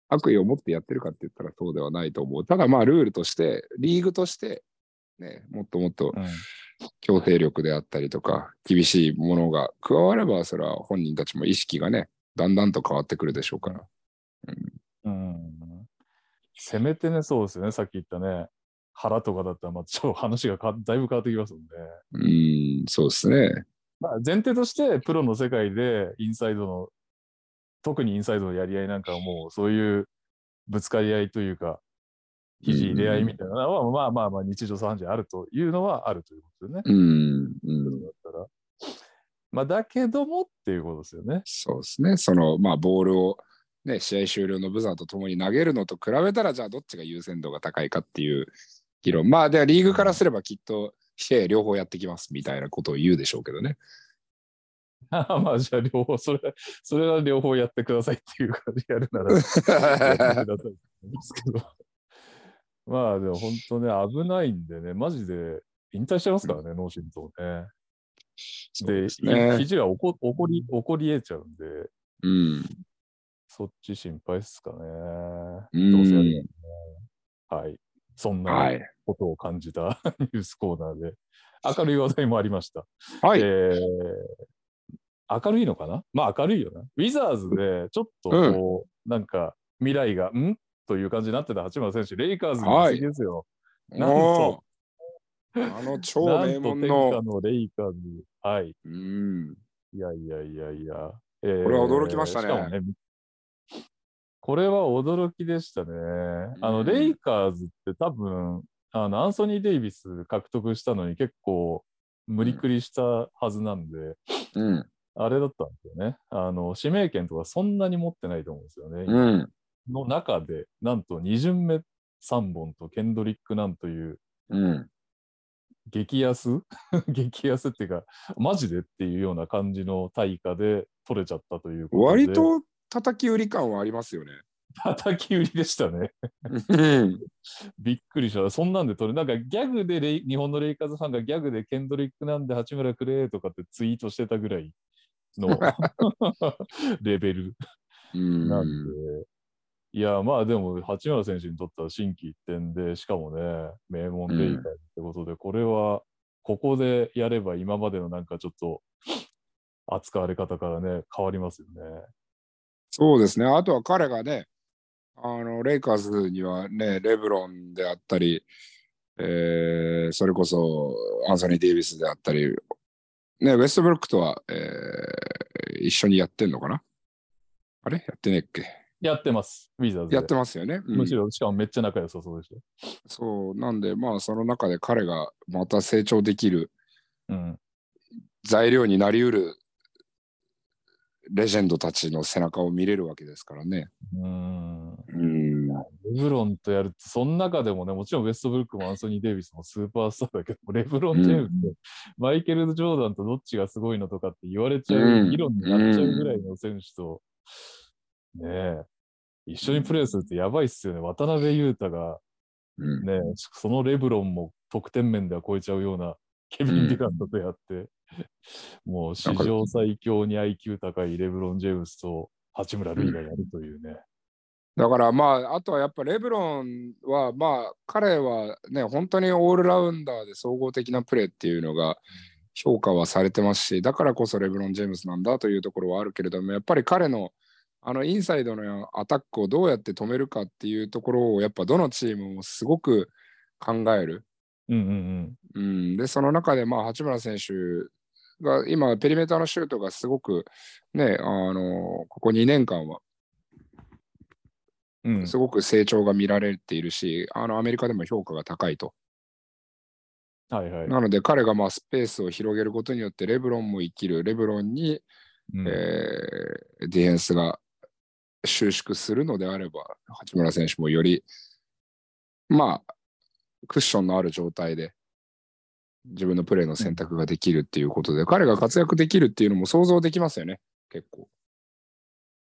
悪意を持ってやってるかって言ったらそうではないと思う。ただまあルールとして、リーグとして、ね、もっともっとうん強制力であったりとか、厳しいものが加われば、それは本人たちも意識がね、だんだんと変わってくるでしょうから。うんせめてね、そうですよね、さっき言ったね、腹とかだったら、まあ、ちょっと話がかだいぶ変わってきますもんね。うん、そうですね。まあ、前提として、プロの世界でインサイドの、特にインサイドのやり合いなんかはもう、そういうぶつかり合いというか、肘入れ合いみたいなのは、まあまあまあ、日常茶飯事あるというのはあるということですよね。うん、うん、だったら。まあ、だけどもっていうことですよね。そうですね。その、まあ、ボールを、ね、試合終了のブザーとともに投げるのと比べたら、じゃあどっちが優先度が高いかっていう議論。まあ、ではリーグからすればきっと、試合両方やってきますみたいなことを言うでしょうけどね。あ *laughs* まあ、じゃあ両方、それ、それは両方やってくださいっていう感じでやるなら、*laughs* やってくださいですけど。まあでも本当ね、危ないんでね、マジで引退しちゃいますからね、脳震盪ね。で、ね。肘が起こ起こり、起こり得ちゃうんで、うん。そっち心配っすかね。うんどうせやるよね。はい。そんは。ないことを感じた *laughs* ニュースコーナーで、明るい話題もありました。はい。えー明るいのかな？まあ明るいよな。ウィザーズでちょっとこう、なんか未来が、ん？という感じになってた八村選手、レイカーズに移籍ですよ。なんとあの超名なんと天門の下。のレイカーズ。はい。うん。いやいやいやいや。えーこれは驚きましたねねこれは驚きでしたね。あの、うんレイカーズって多分、あの、アンソニー・デイビス獲得したのに結構無理くりしたはずなんで、うん。あれだったんですよね。あの、指名権とかそんなに持ってないと思うんですよね。うん。の中で、なんと2巡目3本とケンドリック・なんという、うん。激安？*laughs* 激安っていうか、マジでっていうような感じの対価で取れちゃったということで。割と叩き売り感はありますよね。叩き売りでしたね。びっくりした。そんなんで取れ、なんかギャグでレイ日本のレイカーズファンがギャグでケンドリックなんで八村くれとかってツイートしてたぐらいの *laughs* レベルなんで。いや、まあでも、八村選手にとっては心機一転で、しかもね、名門レイカーズってことで、うん、これは、ここでやれば今までのなんかちょっと扱われ方からね、変わりますよね。そうですね。あとは彼がね、あのレイカーズにはね、レブロンであったり、えー、それこそアンソニー・デイビスであったり、ね、ウェストブルックとは、えー、一緒にやってんのかな？あれ？やってねっけ？やってます、ウィザーズやってますよね、うん、むしろ、しかもめっちゃ仲良さそうでしょ。そう、なんで、まあ、その中で彼がまた成長できる、うん、材料になりうるレジェンドたちの背中を見れるわけですからね。うん。うん。レブロンとやると、その中でもね、もちろんウェストブルックもアンソニー・デイビスもスーパースターだけど、レブロン・ジェームズ、うん、マイケル・ジョーダンとどっちがすごいのとかって言われちゃう、議論になっちゃうぐらいの選手と、ねえ、一緒にプレーするってやばいっすよね。渡辺裕太が、ね、そのレブロンも得点面では超えちゃうようなケビン・デュラントとやって、もう史上最強に IQ 高いレブロン・ジェームスと八村塁がやるというね。だからまあ、あとはやっぱレブロンは、まあ、彼はね、本当にオールラウンダーで総合的なプレーっていうのが評価はされてますし、だからこそレブロン・ジェームスなんだというところはあるけれども、やっぱり彼のあのインサイドのアタックをどうやって止めるかっていうところを、やっぱどのチームもすごく考える。うんうんうん。うん、で、その中で、まあ、八村選手が今、ペリメーターのシュートがすごくね、あのここ2年間は、すごく成長が見られているし、あのアメリカでも評価が高いと。はいはい、なので彼がまあスペースを広げることによってレブロンも生きる、レブロンに、うん、えー、ディフェンスが収縮するのであれば、八村選手もより、まあ、クッションのある状態で自分のプレーの選択ができるっていうことで、彼が活躍できるっていうのも想像できますよね、結構。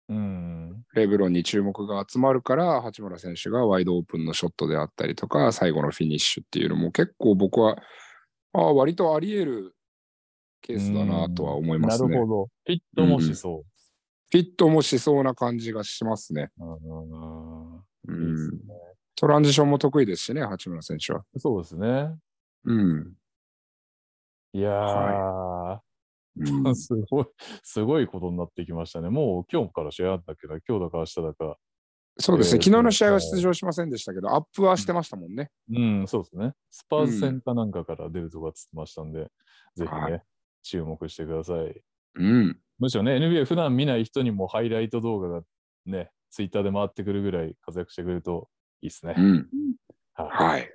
うん、レブロンに注目が集まるから、八村選手がワイドオープンのショットであったりとか、最後のフィニッシュっていうのも結構僕は、ああ、割とあり得るケースだなとは思いますね。なるほど。フィットもしそう、うん、フィットもしそうな感じがしますね。うん、いいね、トランジションも得意ですしね、八村選手は。そうですね。うん。いやー、はい、*laughs* すごい、すごいことになってきましたね。もう今日から試合あったけど、今日だか明日だか。そうですね、えー、昨日の試合は出場しませんでしたけど、アップはしてましたもんね。うん、うん、そうですね。スパーズ戦かなんかから出るとかつってましたんで、うん、ぜひね、はい、注目してください。うん。むしろね、NBA 普段見ない人にもハイライト動画がね、ツイッターで回ってくるぐらい活躍してくれるといいですね。うん、はい。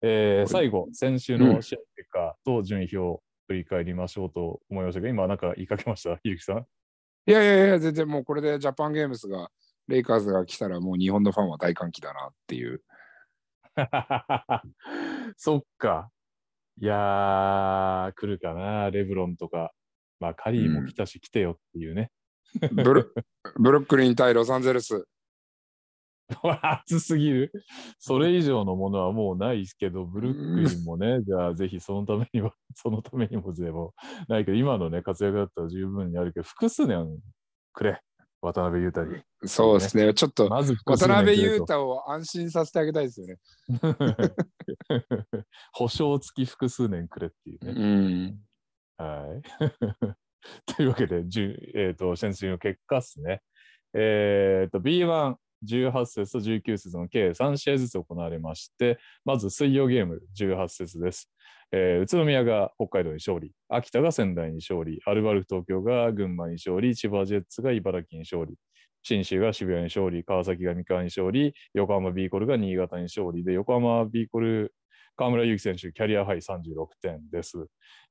えー、最後、先週の試合結果と順位表を振り返りましょうと思いましたが、今なんか言いかけました、ゆうきさん。いやいやいや、全然もうこれでジャパンゲームスが、レイカーズが来たらもう日本のファンは大歓喜だなっていう。*laughs* そっか。いやー、来るかな、レブロンとか。まあ、カリーも来たし、来てよっていうね。ブルブルックリン対ロサンゼルス。*laughs* 熱すぎる。それ以上のものはもうないですけど、ブルックリンもね、じゃあぜひそのためには、*laughs* そのためにもでもないけど、今のね、活躍だったら十分にあるけど、複数年くれ、渡辺裕太に。そうですね、ちょっと、まず渡辺裕太を安心させてあげたいですよね。*laughs* 保証付き複数年くれっていうね。うん、はい。*laughs* というわけで、え、ー、と、先週の結果ですね。え、ー、と、B1、18節と19節の計3試合ずつ行われまして、まず水曜ゲーム18節です。えー、宇都宮が北海道に勝利、秋田が仙台に勝利、アルバルク東京が群馬に勝利、千葉ジェッツが茨城に勝利、信州が渋谷に勝利、川崎が三河に勝利、横浜ビーコルが新潟に勝利で、横浜ビーコル、河村勇輝選手、キャリアハイ36点です。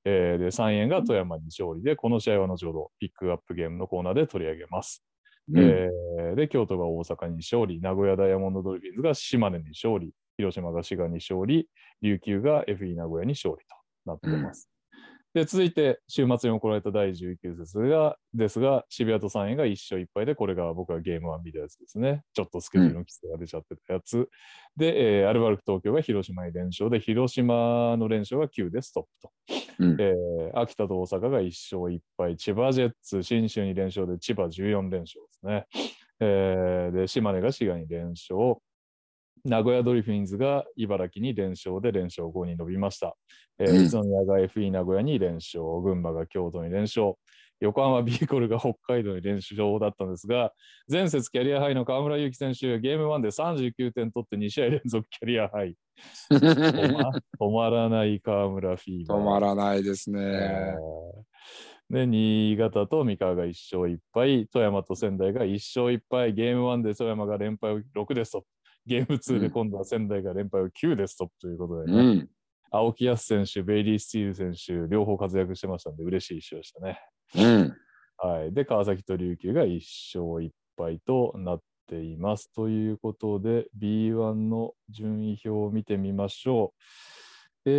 えー、で、3円が富山に勝利で、この試合は後ほどピックアップゲームのコーナーで取り上げます。うん、えー、で、京都が大阪に勝利、名古屋ダイヤモンドドルフィンズが島根に勝利、広島が滋賀に勝利、琉球が FE 名古屋に勝利となってます。で、続いて、週末に行われた第19節が、ですが、渋谷と3位が1勝1敗で、これが僕がゲーム1見たやつですね。ちょっとスケジュールの規制が出ちゃってたやつ。うん、で、えー、アルバルク東京が広島に連勝で、広島の連勝が9でストップと。うん、えー、秋田と大阪が1勝1敗、千葉ジェッツ、新州に連勝で、千葉14連勝ですね。えー、で、島根が滋賀に連勝。名古屋ドリフィンズが茨城に連勝で連勝5に伸びました。えー、宇都宮が FE 名古屋に連勝、群馬が京都に連勝、横浜ビーコルが北海道に連勝だったんですが、前節キャリアハイの河村勇輝選手、ゲーム1で39点取って2試合連続キャリアハイ。*laughs* 止ま止まらない河村フィーバー。止まらないですね。えー、で、新潟と三河が1勝1敗、富山と仙台が1勝1敗、ゲーム1で富山が連敗を6でストップ。ゲーム2で今度は仙台が連敗を9でストップということで、ね、うん、青木康選手、ベイリー・スティール選手、両方活躍してましたんで、嬉しい一勝でしたね。うん、はい、で、川崎と琉球が1勝1敗となっています。ということで、B1 の順位表を見てみましょう。え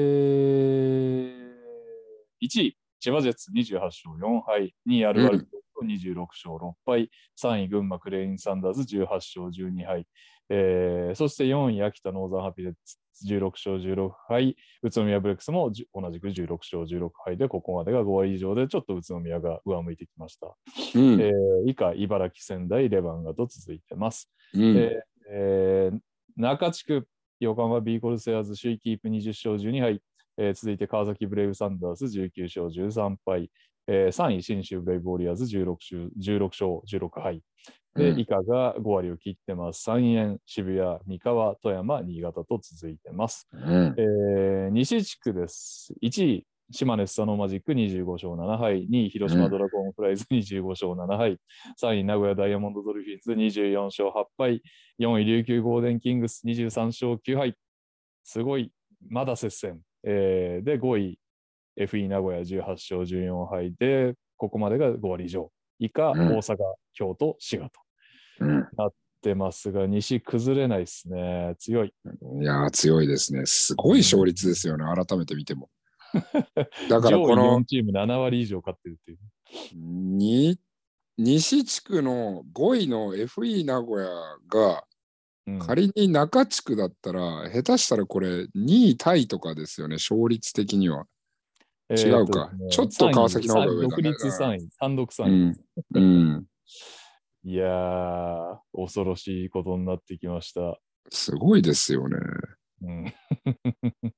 ー、1位、千葉ジェッツ28勝4敗、2位アルバルク26勝6敗、3位群馬クレインサンダーズ18勝12敗、えー、そして4位、秋田ノーザンハピネッツ16勝16敗、宇都宮ブレックスも同じく16勝16敗で、ここまでが5割以上で、ちょっと宇都宮が上向いてきました。うん、えー、以下、茨城、仙台、レバンガと続いてます。うん、えーえー、中地区、横浜ビーコルセアーズ首位キープ20勝12敗、えー、続いて川崎ブレイブサンダース19勝13敗、えー、3位、信州ブレイブウォリアーズ 16, 16勝16敗、で、以下が5割を切ってます。三遠、渋谷、三河、富山、新潟と続いてます。うん、えー、西地区です。1位、島根スサノーマジック25勝7敗、2位、広島ドラゴンフライズ25勝7敗、3位、名古屋ダイヤモンドドルフィンズ24勝8敗、4位、琉球ゴールデンキングス23勝9敗。すごい、まだ接戦。えー、で、5位、FE 名古屋18勝14敗で、ここまでが5割以上。以下、大阪、京都、滋賀と。なってますが、西崩れないですね。強い。いや強いですね。すごい勝率ですよね、改めて見ても。*laughs* だからこの4チーム7割以上勝ってるっていう。に西地区の5位の FE 名古屋が、仮に中地区だったら、下手したらこれ2位タイとかですよね、勝率的には。違うか、ね、ちょっと川崎の方が上だ、ね、独立3位、単独3位。うん、うん *laughs* いやー、恐ろしいことになってきました。すごいですよね。うん、*laughs*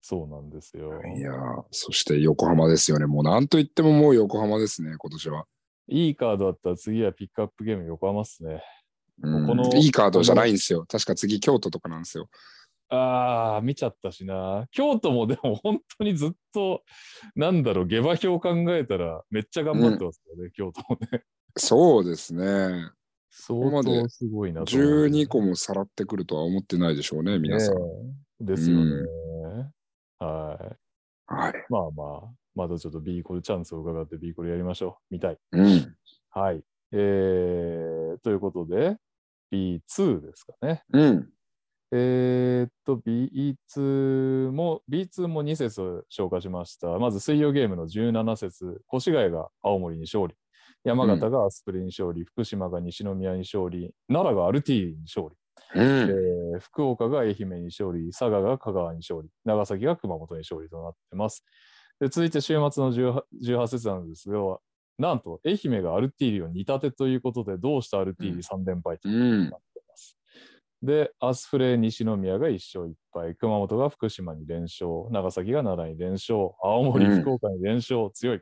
そうなんですよ。いやそして横浜ですよね。もうなんといってももう横浜ですね、今年は。いいカードだったら次はピックアップゲーム横浜っすね。うん、このいいカードじゃないんですよ。確か次京都とかなんですよ。ああ、見ちゃったしな。京都もでも本当にずっと、なんだろう、下馬評考えたらめっちゃ頑張ってますよね、うん、京都もね。そうですね。相当すごいな12個もさらってくるとは思ってないでしょうね、皆さん。ですよね、うん、はい。はい。まあまあ、まだちょっと B コルチャンスを伺って B コルやりましょう。見たい。うん。はい。えー、ということで、B2 ですかね。うん。えー、っと、B2 も、B2 も2節消化しました。まず水曜ゲームの17節、越谷が青森に勝利。山形がアスプレに勝利、うん、福島が西宮に勝利、奈良がアルティーに勝利、うん、えー、福岡が愛媛に勝利、佐賀が香川に勝利、長崎が熊本に勝利となっています。で続いて週末の 18, 18節なんですが、なんと愛媛がアルティーリを煮立てということで、どうしたアルティーリ3連敗となってで、アスフレ西宮が1勝1敗、熊本が福島に連勝、長崎が奈良に連勝、青森、福岡に連勝、強い。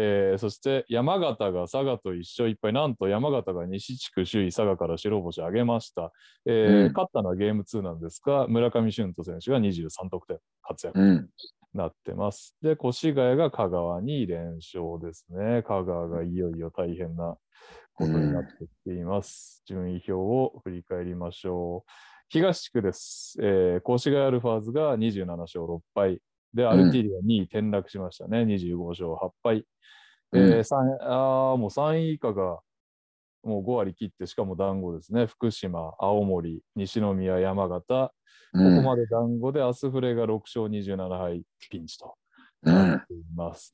えー、そして山形が佐賀と一勝一敗、なんと山形が西地区首位佐賀から白星を挙げました。えー、うん、勝ったのはゲーム2なんですが、村上俊斗選手が23得点活躍。うんなってます。で、越谷が香川に連勝ですね。香川がいよいよ大変なことになってきています。うん、順位表を振り返りましょう。東地区です。えー、越谷アルファーズが27勝6敗。で、アルティリア2位転落しましたね。25勝8敗。えー、あもう3位以下がもう5割切って、しかも団子ですね。福島、青森、西宮、山形、ここまで団子で、アスフレが6勝27敗ピンチとなっています。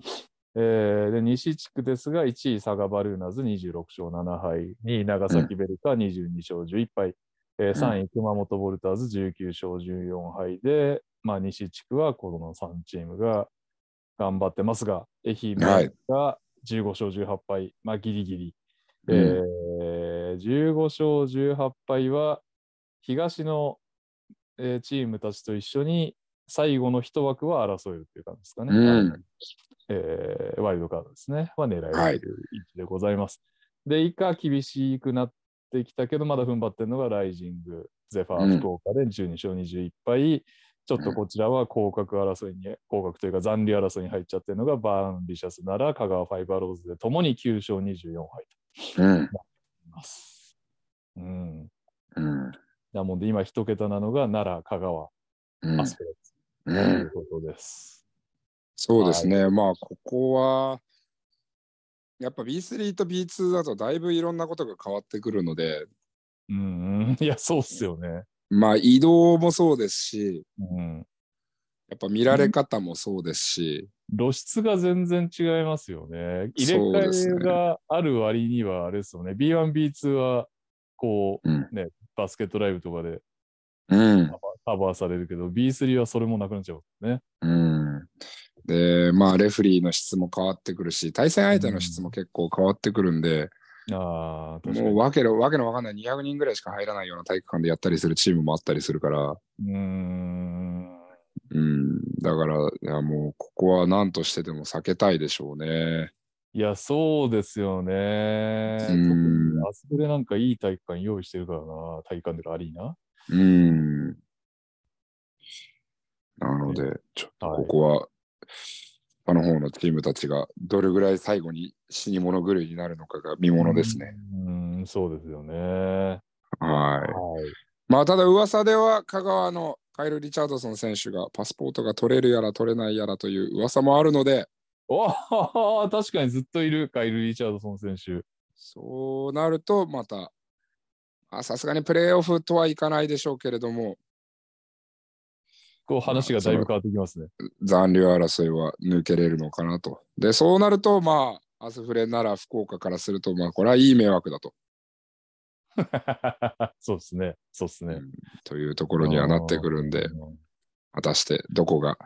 えーで西地区ですが、1位、佐賀バルーナズ26勝7敗、2位、長崎ベルカ22勝11敗、えー3位、熊本ボルターズ19勝14敗。で、まあ、西地区はこの3チームが頑張ってますが、愛媛はい。が15勝18敗、まあ、ギリギリ。うん。えー15勝18敗は東の、えーチームたちと一緒に最後の一枠は争えるっていう感じですかね。うんえーワイルドカードですね。は狙えるとはいいう位置でございます。で、以下厳しくなってきたけど、まだ踏ん張ってるのがライジング、ゼファうんー、福岡で12勝21敗。ちょっとこちらは降格争いに、降格というか残留争いに入っちゃってるのがバーンビシャスなら香川ファイバーローズでともに9勝24敗うん。とます。うん。うん。なもんで今一桁なのが奈良、香川、うんアスペレスう。というんことです。そうですね。まあ、ここは、やっぱ B3 と B2 だとだいぶいろんなことが変わってくるので、うん、うん、いや、そうっすよね。まあ移動もそうですし、うん。やっぱ見られ方もそうですし、露出が全然違いますよね。入れ替えがある割にはあれですよね。B1、B2 は、こうん。う、ね、バスケットライブとかでうん。カバーされるけど、B3 はそれもなくなっちゃうね。うん。で、まあレフリーの質も変わってくるし、対戦相手の質も結構変わってくるんで、ああ、確かに。もうわけのわけのわかんない200人ぐらいしか入らないような体育館でやったりするチームもあったりするから、うーん。うん。だから、いやもうここは何としてでも避けたいでしょうね。いや、そうですよね。特うんにあそこでなんかいい体育館用意してるからな。体育館でかアリーナ。うん。なので、ちょっとここは、他の方のチームたちがどれぐらい最後に死に物狂いになるのかが見ものですね。うん、そうですよね。はい。はい。まあ、ただ噂では香川のカイル・リチャードソン選手がパスポートが取れるやら取れないやらという噂もあるので、おー確かにずっといるカイル・リチャードソン選手。そうなるとまた、あさすがにプレーオフとはいかないでしょうけれども、こう話がだいぶ変わってきますね。残留争いは抜けれるのかなと。で、そうなると、まあ、アスフレなら福岡からすると、まあ、これはいい迷惑だと、*laughs* そうですね。そうですね。というところにはなってくるんで、うん果たしてどこが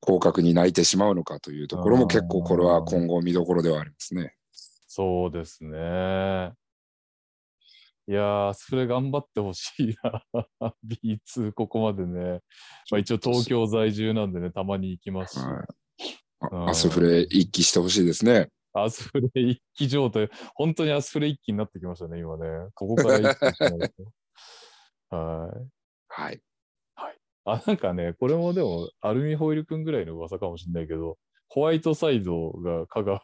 降格に泣いてしまうのかというところも結構これは今後見どころではありますね。そうですね。いやー、それ頑張ってほしいな。*laughs* B2 ここまでね。まあ、一応東京在住なんでね、たまに行きますし。アスフレ一気してほしいですね。アスフレ一気状態、本当にアスフレ一気になってきましたね、今ね。ここから一気にしないと。はい。はい。あ、なんかね、これもでも、アルミホイルくんぐらいの噂かもしれないけど、ホワイトサイドが香川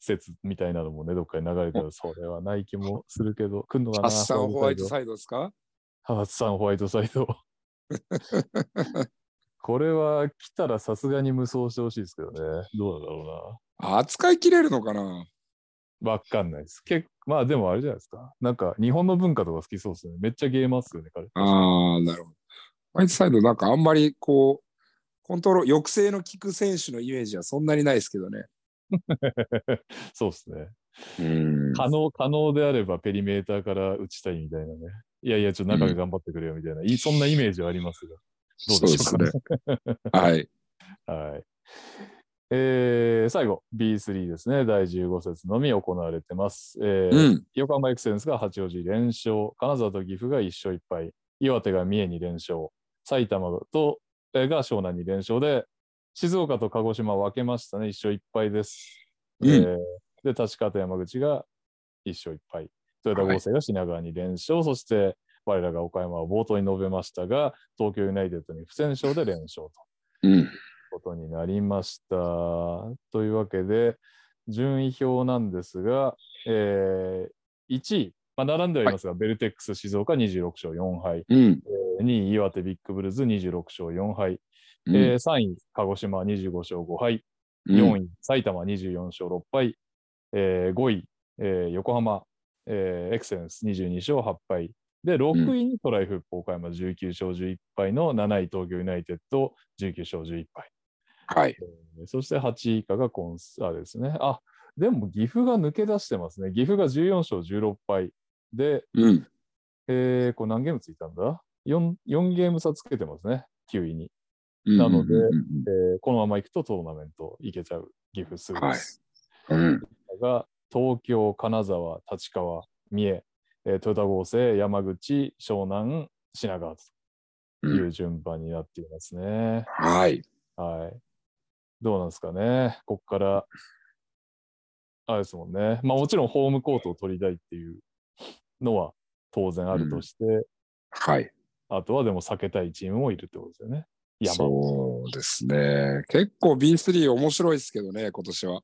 説みたいなのもね、どっかに流れたら、それはない気もするけど、来んのかなアッサンホワイトイサイドですか？ド。ハッサンホワイトサイド。*laughs* これは来たらさすがに無双してほしいですけどね。どうだろ扱いきれるのかな？うな。わかんないです。結まあでもあれじゃないですか。なんか日本の文化とか好きそうですね。めっちゃゲーマーっすよね、彼。ああ、なるほど。ホワイトサイドなんかあんまりこう、コントロール、抑制の効く選手のイメージはそんなにないですけどね。*laughs* そうですね。うん。可能、可能であればペリメーターから打ちたいみたいなね。いやいや、ちょっと中で頑張ってくれよみたいな、いそんなイメージはありますが。どうでしょうかね。ね。はい。*laughs* はい。えー最後、B3 ですね。第15節のみ行われてます。えーうん。横浜エクセレンスが八王子連勝、金沢と岐阜が1勝1敗、岩手が三重に連勝、埼玉と、えーが湘南に連勝で、静岡と鹿児島分けましたね。1勝1敗です。うんえーで、立川と山口が1勝1敗、豊田合成が品川に連勝、そして我らが岡山は冒頭に述べましたが、東京ユナイテッドに不戦勝で連勝と。うん。ことになりました。というわけで、順位表なんですが、えー1位、まあ、並んではいますが、ベルテックス静岡26勝4敗、うん。えー2位岩手ビッグブルズ26勝4敗、うんえー3位鹿児島25勝5敗、うん4位埼玉24勝6敗、えー5位、えー横浜、えーエクセレンス22勝8敗。で、6位にトライフップ岡山19勝11敗の7位東京ユナイテッド19勝11敗。はい。えーそして8位以下がコンサーですね。あ、でも岐阜が抜け出してますね。岐阜が14勝16敗。で、うん。えーこれ何ゲームついたんだ？4, ?4 ゲーム差つけてますね。9位に。うんなのでうんえーこのまま行くとトーナメントいけちゃう岐阜すぐです。うん。が東京、金沢、立川、三重、えートヨタ合成、山口、湘南、品川とうんいう順番になっていますね。はい。はい。どうなんですかね。ここから、あれですもんね。まあもちろんホームコートを取りたいっていうのは当然あるとして、はい。あとはでも避けたいチームもいるってことですよね。山そうですね。結構 B3 面白いですけどね、今年は。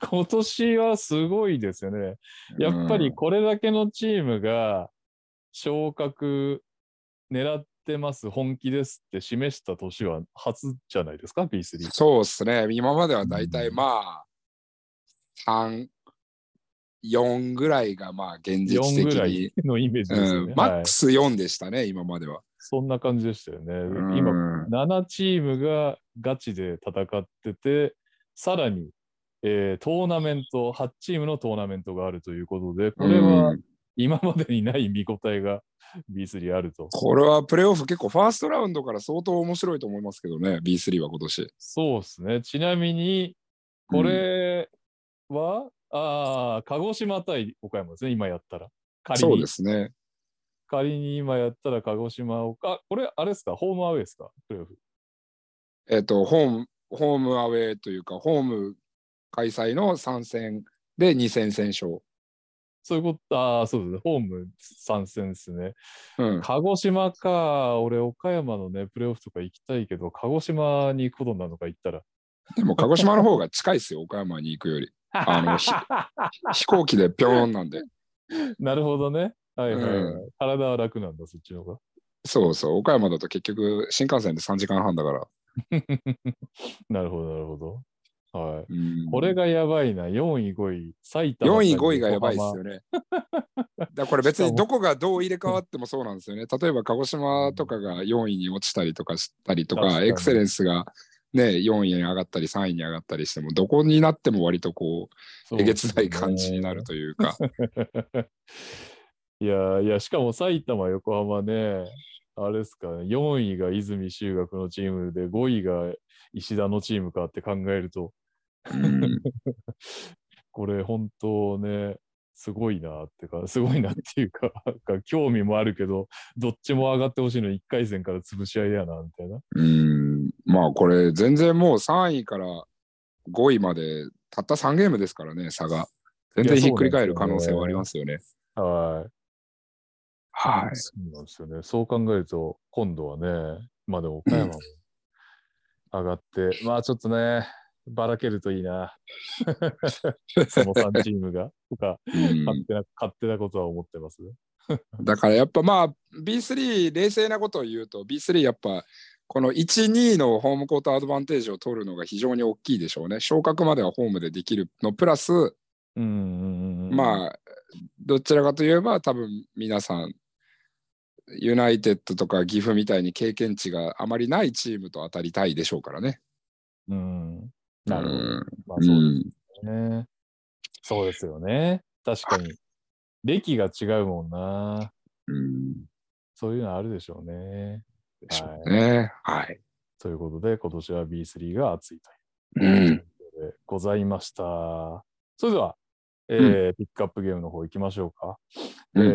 *laughs* 今年はすごいですよね。やっぱりこれだけのチームが昇格狙ってます、本気ですって示した年は初じゃないですか、B3。そうですね。今まではだいたいうんまあ、3、4ぐらいがまあ現実4的ぐらいに。のイメージですよね。うん、マはいックス4でしたね、今までは。そんな感じでしたよね。うん今、7チームがガチで戦ってて、さらに、えートーナメント、8チームのトーナメントがあるということで、これはうん今までにない見応えが B3 あると。これはプレーオフ結構ファーストラウンドから相当面白いと思いますけどね、B3 は今年。そうですね。ちなみに、これは、ああ、鹿児島対岡山ですね、今やったら。仮にそうですね。仮に今やったら鹿児島を、あ、これ、あれですか、ホームアウェイですか、プレーオフ。えっ、と、ホーム、ホームアウェイというか、ホーム開催の3戦で2戦戦勝。そういうこと、ああ、そうですね、ホーム参戦ですね。うん。鹿児島か、俺、岡山のね、プレーオフとか行きたいけど、鹿児島に行くことになるのか、行ったら。でも鹿児島の方が近いですよ、岡山に行くより。あのひ *laughs* 飛行機でぴょーんなんで。なるほどね。はいはい、はいう体は楽なんだ、そっちの方が。そうそう、岡山だと結局新幹線で3時間半だから。*laughs* なるほど、なるほど。はい。うんこれがやばいな、4位、5位、埼玉4位、対5位がやばいです横よね。だからこれ別にどこがどう入れ替わってもそうなんですよね。例えば鹿児島とかが4位に落ちたりとかしたりとか、エクセレンスがね、4位に上がったり3位に上がったりしても、どこになっても割とこう、浜えげつない感じになるというか。*laughs* いやいや、しかも埼玉、横浜ね、あれですか、4位が泉修学のチームで、5位が石田のチームかって考えると、うん *laughs* これ本当ね、すごいなってか、すごいなっていうか、か興味もあるけど、どっちも上がってほしいの1回戦から潰し合いやな、みたいな。うんまあこれ全然もう3位から5位までたった3ゲームですからね、差が。全然ひっくり返る可能性はありますよね。はい。はい。そうなんですよね。そう考えると、今度はね、まあでも岡山も上がって、まあちょっとね、ばらけるといいな。*laughs* その3チームが、とか、うん勝手な、勝手なことは思ってます。だからやっぱまあ B3 冷静なことを言うと B3 やっぱこの1、2のホームコートアドバンテージを取るのが非常に大きいでしょうね。昇格まではホームでできるのプラス、うん。まあどちらかといえば多分皆さんユナイテッドとか岐阜みたいに経験値があまりないチームと当たりたいでしょうからね。うん。なるほど。うんまあそうですね。そうですよね。確かに。歴が違うもんな。うんそういうのあるでしょうね。でしょうね。はい。ということで、今年は B3 が熱いとう。いうんことでございました。それでは、えーピックアップゲームの方行きましょうか。うんえ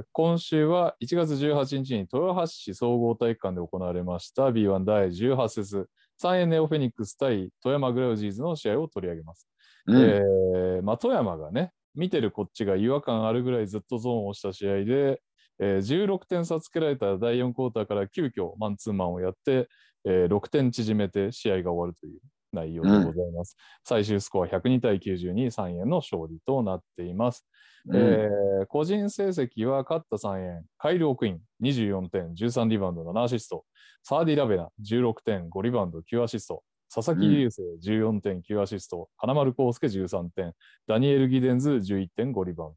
ー今週は1月18日に豊橋市総合体育館で行われました B1 第18節三円ネオフェニックス対富山グラウジーズの試合を取り上げます。うんえーまあ、富山がね、見てるこっちが違和感あるぐらいずっとゾーンをした試合で、えー16点差つけられた第4クォーターから急遽マンツーマンをやって、えー6点縮めて試合が終わるという内容でございます。最終スコア102対92、3円の勝利となっています。うんえー個人成績は勝った3円、カイル・オクイン24点、13リバウンド、7アシスト、サーディ・ラベナ16点、5リバウンド、9アシスト、佐々木隆星14.9アシスト、金丸康介13点、ダニエル・ギデンズ11.5リバウンド、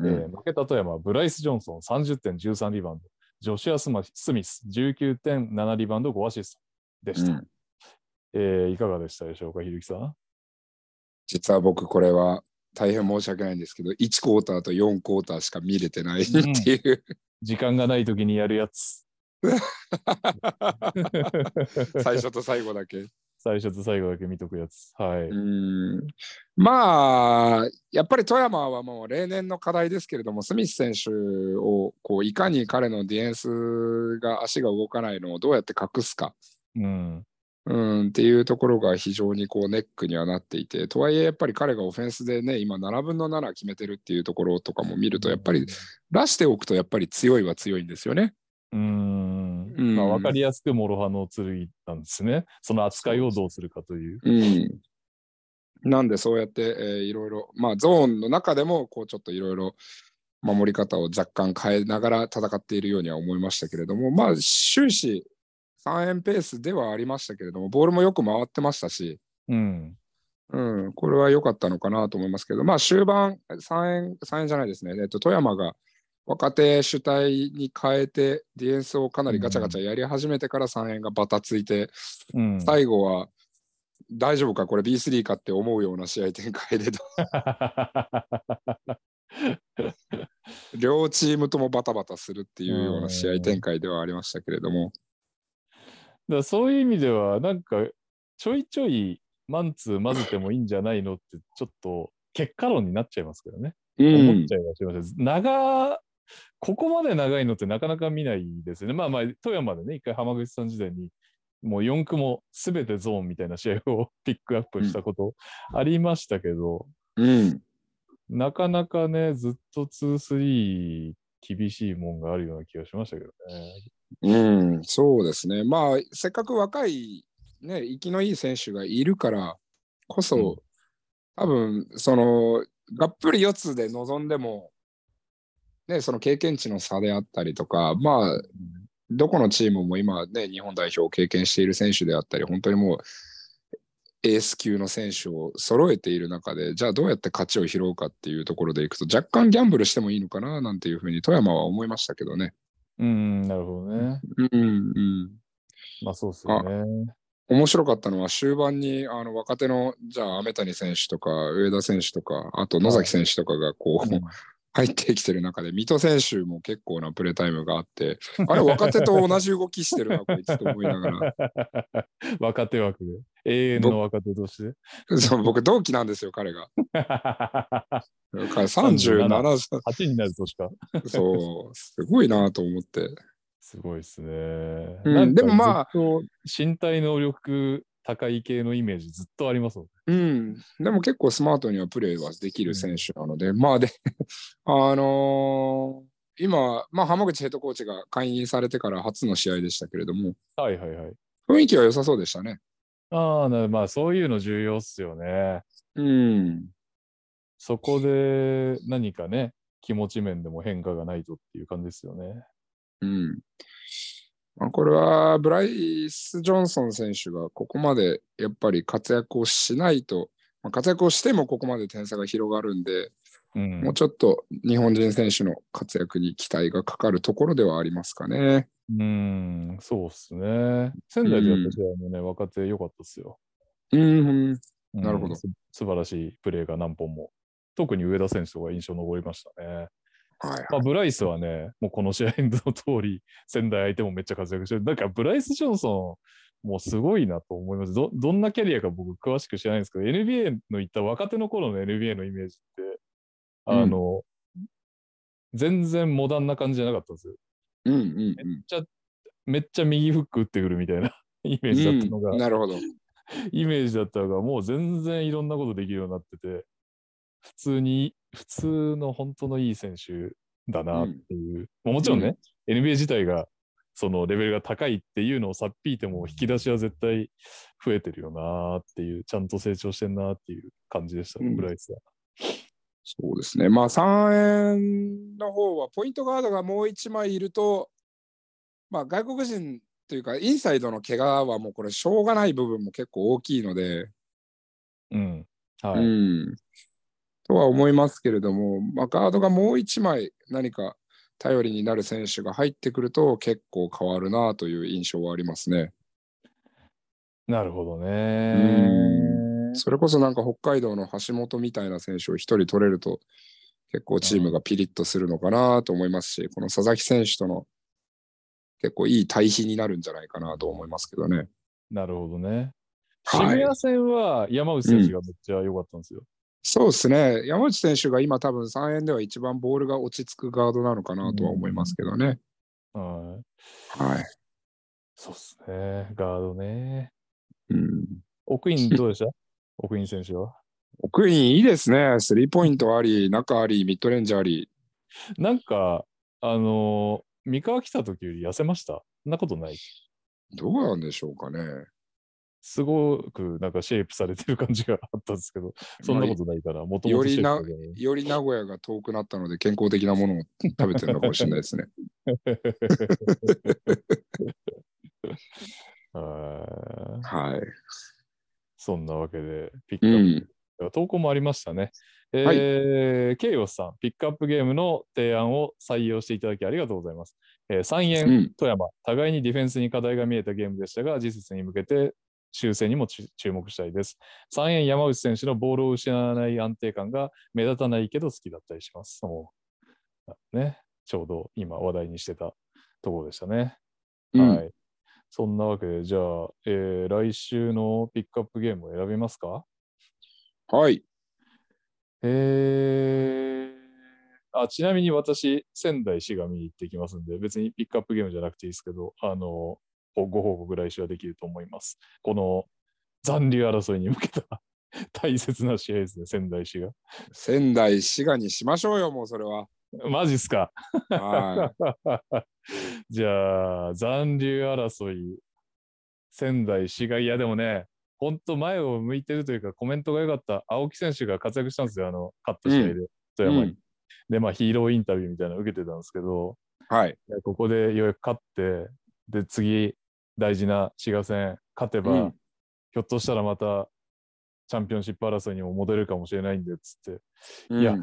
えー負けた富山、ブライス・ジョンソン30.13リバウンド、ジョシュア・スマスミス19.7リバウンド5アシストでした。うんえーいかがでしたでしょうか、ひるきさん？実は僕これは大変申し訳ないんですけど、1クォーターと4クォーターしか見れてないっていう、時間がないときにやるやつ。*laughs* 最初と最後だけ。最初と最後だけ見とくやつ。はい。うんまあ、やっぱり富山はもう例年の課題ですけれども、スミス選手をこういかに彼のディフェンスが足が動かないのをどうやって隠すか、うん。うん、っていうところが非常にこうネックにはなっていて、とはいえやっぱり彼がオフェンスでね、今7分の7決めてるっていうところとかも見ると、やっぱり出しておくとやっぱり強いは強いんですよね。うん。うんまあ、わかりやすく諸刃の剣なんですね。その扱いをどうするかという。うん。なんでそうやって、えーいろいろ、まあゾーンの中でもこうちょっといろいろ守り方を若干変えながら戦っているようには思いましたけれども、まあ終始3円ペースではありましたけれども、ボールもよく回ってましたし、うん。うん、これは良かったのかなと思いますけど、まあ終盤3円、3円じゃないですね、えっと、富山が若手主体に変えてディフェンスをかなりガチャガチャやり始めてから3円がバタついて、うん。最後は大丈夫かこれ B3 かって思うような試合展開で *laughs* 両チームともバタバタするっていうような試合展開ではありましたけれども、だそういう意味では、なんか、ちょいちょいマンツー混ぜてもいいんじゃないのって、ちょっと結果論になっちゃいますけどね。うん思っちゃいません。長、*laughs* ここまで長いのってなかなか見ないですよね。まあまあ、富山でね、一回浜口さん時代に、もう4区も全てゾーンみたいな試合をピックアップしたことありましたけど、うんなかなかね、ずっと2-3厳しいもんがあるような気がしましたけどね。うん、そうですね。まあ、せっかく若い、ね、生きのいい選手がいるからこそ、うん多分その、がっぷり四つで臨んでも、ね、その経験値の差であったりとか、まあ、どこのチームも今ね、日本代表を経験している選手であったり、本当にもう、エース級の選手を揃えている中で、じゃあどうやって勝ちを拾うかっていうところでいくと、若干ギャンブルしてもいいのかななんていうふうに富山は思いましたけどね。うん、なるほどね。うんうん。まあそうっすよね。面白かったのは終盤にあの若手のじゃあ雨谷選手とか上田選手とかあと野崎選手とかがこう、うん入ってきてる中で水戸選手も結構なプレータイムがあって *laughs* あれ若手と同じ動きしてるなこいつと思いながら *laughs* 若手枠で？永遠の若手として。そう僕同期なんですよ彼が。8だから37歳になる年か。そうすごいなと思って。すごいですね。うんでもまあ身体能力高い系のイメージずっとありますもんね。うん、でも結構スマートにはプレーはできる選手なので、まあで、*laughs* あのー今、まあ、浜口ヘッドコーチが解任されてから初の試合でしたけれども、はいはいはい。雰囲気は良さそうでしたね。ああ、なまあそういうの重要っすよね。うん。そこで何かね、気持ち面でも変化がないとっていう感じですよね。うん。まあ、これは、ブライス・ジョンソン選手がここまでやっぱり活躍をしないと、まあ、活躍をしてもここまで点差が広がるんで、うんもうちょっと日本人選手の活躍に期待がかかるところではありますかね。うん、そうっすね。仙台でやった試合もね、若手良かったっすよ。うん。うんなるほどす素晴らしいプレーが何本も。特に上田選手とか印象残りましたね。はいまあ、ブライスはね、もうこの試合の通り、仙台相手もめっちゃ活躍してる。なんかブライス・ジョンソン、もうすごいなと思います。どどんなキャリアか僕詳しく知らないんですけど、NBA の言った若手の頃の NBA のイメージって、あの、全然モダンな感じじゃなかったんですよ。うんうんうん。めっちゃ、めっちゃ右フック打ってくるみたいな *laughs* イメージだったのが、うんなるほど。イメージだったのが、もう全然いろんなことできるようになってて、普通に、普通の本当のいい選手だなっていう。まあもちろんね、NBA 自体がそのレベルが高いっていうのをさっぴいても引き出しは絶対増えてるよなっていう、ちゃんと成長してんなっていう感じでしたね、うんブライスは。そうですね。まあ、3円の方は、ポイントガードがもう1枚いると、まあ、外国人というか、インサイドの怪我はもうこれ、しょうがない部分も結構大きいので、うん。うはい。ん。とは思いますけれども、まあ、ガードがもう一枚何か頼りになる選手が入ってくると結構変わるなという印象はありますね。なるほどね。それこそなんか北海道の橋本みたいな選手を一人取れると結構チームがピリッとするのかなと思いますし、この佐々木選手との結構いい対比になるんじゃないかなと思いますけどね。なるほどね。はい渋谷戦は山内選手がめっちゃ良かったんですよ。そうですね。山内選手が今多分3円では一番ボールが落ち着くガードなのかなとは思いますけどね。はい。はい。そうっすね。ガードね。うん奥院どうでした？*laughs* 奥院選手は？奥にいいですね。スリーポイントあり、中あり、ミッドレンジあり。なんか、あのー三河来た時より痩せました？そんなことない？どうなんでしょうかね。すごくなんかシェイプされてる感じがあったんですけど、*laughs* そんなことないから、もともとより名古屋が遠くなったので健康的なものを食べてるのかもしれないですね。*laughs* はいはい。そんなわけで、ピックうアップ、ん。投稿もありましたね。えーケイオスさん、ピックアップゲームの提案を採用していただきありがとうございます。えー、3円、うん富山、互いにディフェンスに課題が見えたゲームでしたが、次節に向けて修正にもち注目したいです。3円、山内選手のボールを失わない安定感が目立たないけど好きだったりします。おうね、ちょうど今話題にしてたところでしたね。うんはい。そんなわけで、じゃあ、えー来週のピックアップゲームを選びますか？はい。えーあちなみに私、仙台市が見に行ってきますんで、別にピックアップゲームじゃなくていいですけど、あの、ごご報告来週はできると思います。この残留争いに向けた *laughs* 大切な試合ですね、仙台市が。仙台滋賀にしましょうよ、もうそれは。マジっすか？は *laughs* じゃあ、残留争い、仙台市が、いやでもね、本当前を向いてるというか、コメントが良かった、青木選手が活躍したんですよ、あの、勝った試合で、い。富山に。うんで、まあ、ヒーローインタビューみたいなの受けてたんですけど、はい。ここでようやく勝って、で、次、大事な滋賀戦、勝てば、うん。ひょっとしたらまた、チャンピオンシップ争いにも戻れるかもしれないんで、つって、うん。いや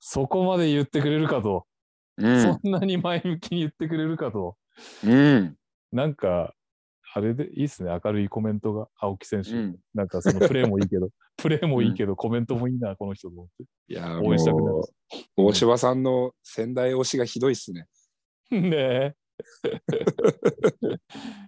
そこまで言ってくれるかと、うん。そんなに前向きに言ってくれるかと、うん。なんか、あれでいいっすね、明るいコメントが、青木選手。うん。なんかそのプレーもいいけど、*laughs* プレーもいいけど、コメントもいいな、この人と思って。いや、応援したくなる。もう、大柴さんの仙台推しがひどいっすね。ねえ。*laughs*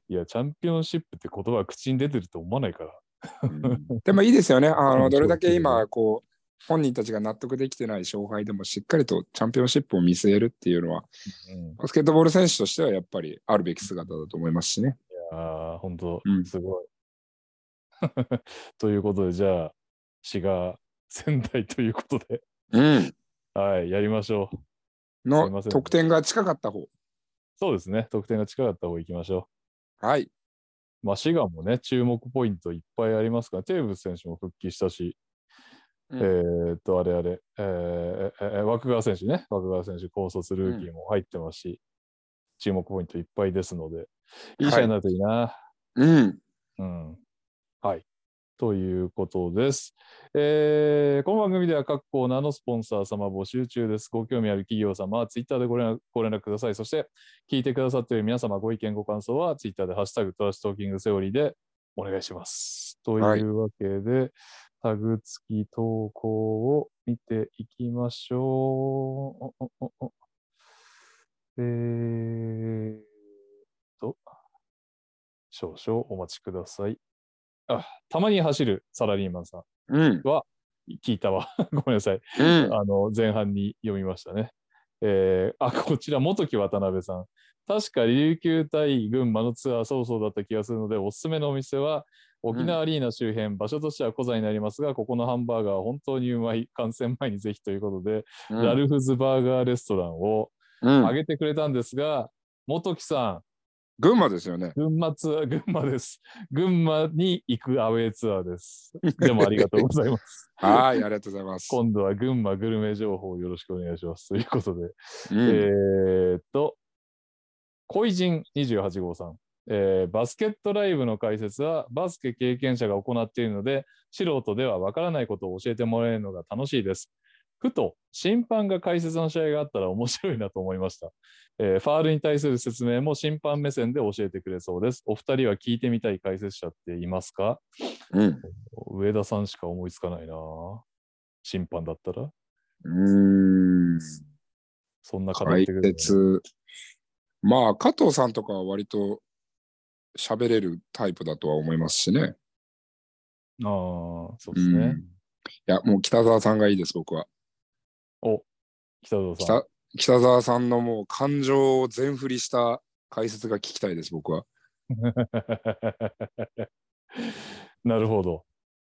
いや、チャンピオンシップって言葉が口に出てると思わないから。うんでもいいですよね。あうんのどれだけ今、こう、本人たちが納得できてない勝敗でもしっかりとチャンピオンシップを見据えるっていうのは、うん、いバスケットボール選手としてはやっぱりあるべき姿だと思いますしね。やー、本当うんすごい。*laughs* ということで、じゃあ、滋賀仙台ということで、うん。はい、やりましょう。のません得点が近かった方。そうですね、得点が近かった方が行きましょはい。う。まあ、滋賀もね、注目ポイントいっぱいありますから、テーブス選手も復帰したし、うんえーっと、あれあれ、えーえーえー枠川選手ね、枠川選手、高卒ルーキーも入ってますし、注目ポイントいっぱいですので、いい試合になるといいな。うん。うん。はい。ということです、えーこの番組では各コーナーのスポンサー様募集中です。ご興味ある企業様はツイッターでご連絡ご連絡ください。そして、聞いてくださっている皆様、ご意見、ご感想はツイッターでハッシュタグトラッシュトーキングセオリーでお願いします。というわけで、タグ付き投稿を見ていきましょう。おおおおえーっと、少々お待ちください。あ、たまに走るサラリーマンさんうん。は聞いたわ。*laughs* ごめんなさい。うん。あの、前半に読みましたね。えーあ、こちら、元木渡辺さん。確か琉球対群馬のツアーそうそうだった気がするので、おすすめのお店は、沖縄アリーナ周辺、場所としては小座になりますが、ここのハンバーガーは本当にうまい、観戦前にぜひということで、ラルフズバーガーレストランをうん挙げてくれたんですが、元木さん、群馬ですよね。群馬ツアー、群馬です。群馬に行くアウェーツアーです。でもありがとうございます。*laughs* はい、ありがとうございます。今度は群馬グルメ情報をよろしくお願いします。ということで、うんえーっと、恋人28号さん。えーバスケットライブの解説はバスケ経験者が行っているので、素人ではわからないことを教えてもらえるのが楽しいです。ふと審判が解説の試合があったら面白いなと思いました。えーファールに対する説明も審判目線で教えてくれそうです。お二人は聞いてみたい解説者っていますか？うん。上田さんしか思いつかないな。審判だったらうーん。そんな方解ってくれる説。まあ、加藤さんとかは割と喋れるタイプだとは思いますしね。ああ、そううん。ですね。いや、もう北沢さんがいいです、僕は。お、北澤さん。北北沢さんのもう感情を全振りした解説が聞きたいです、僕は。*laughs* なるほど。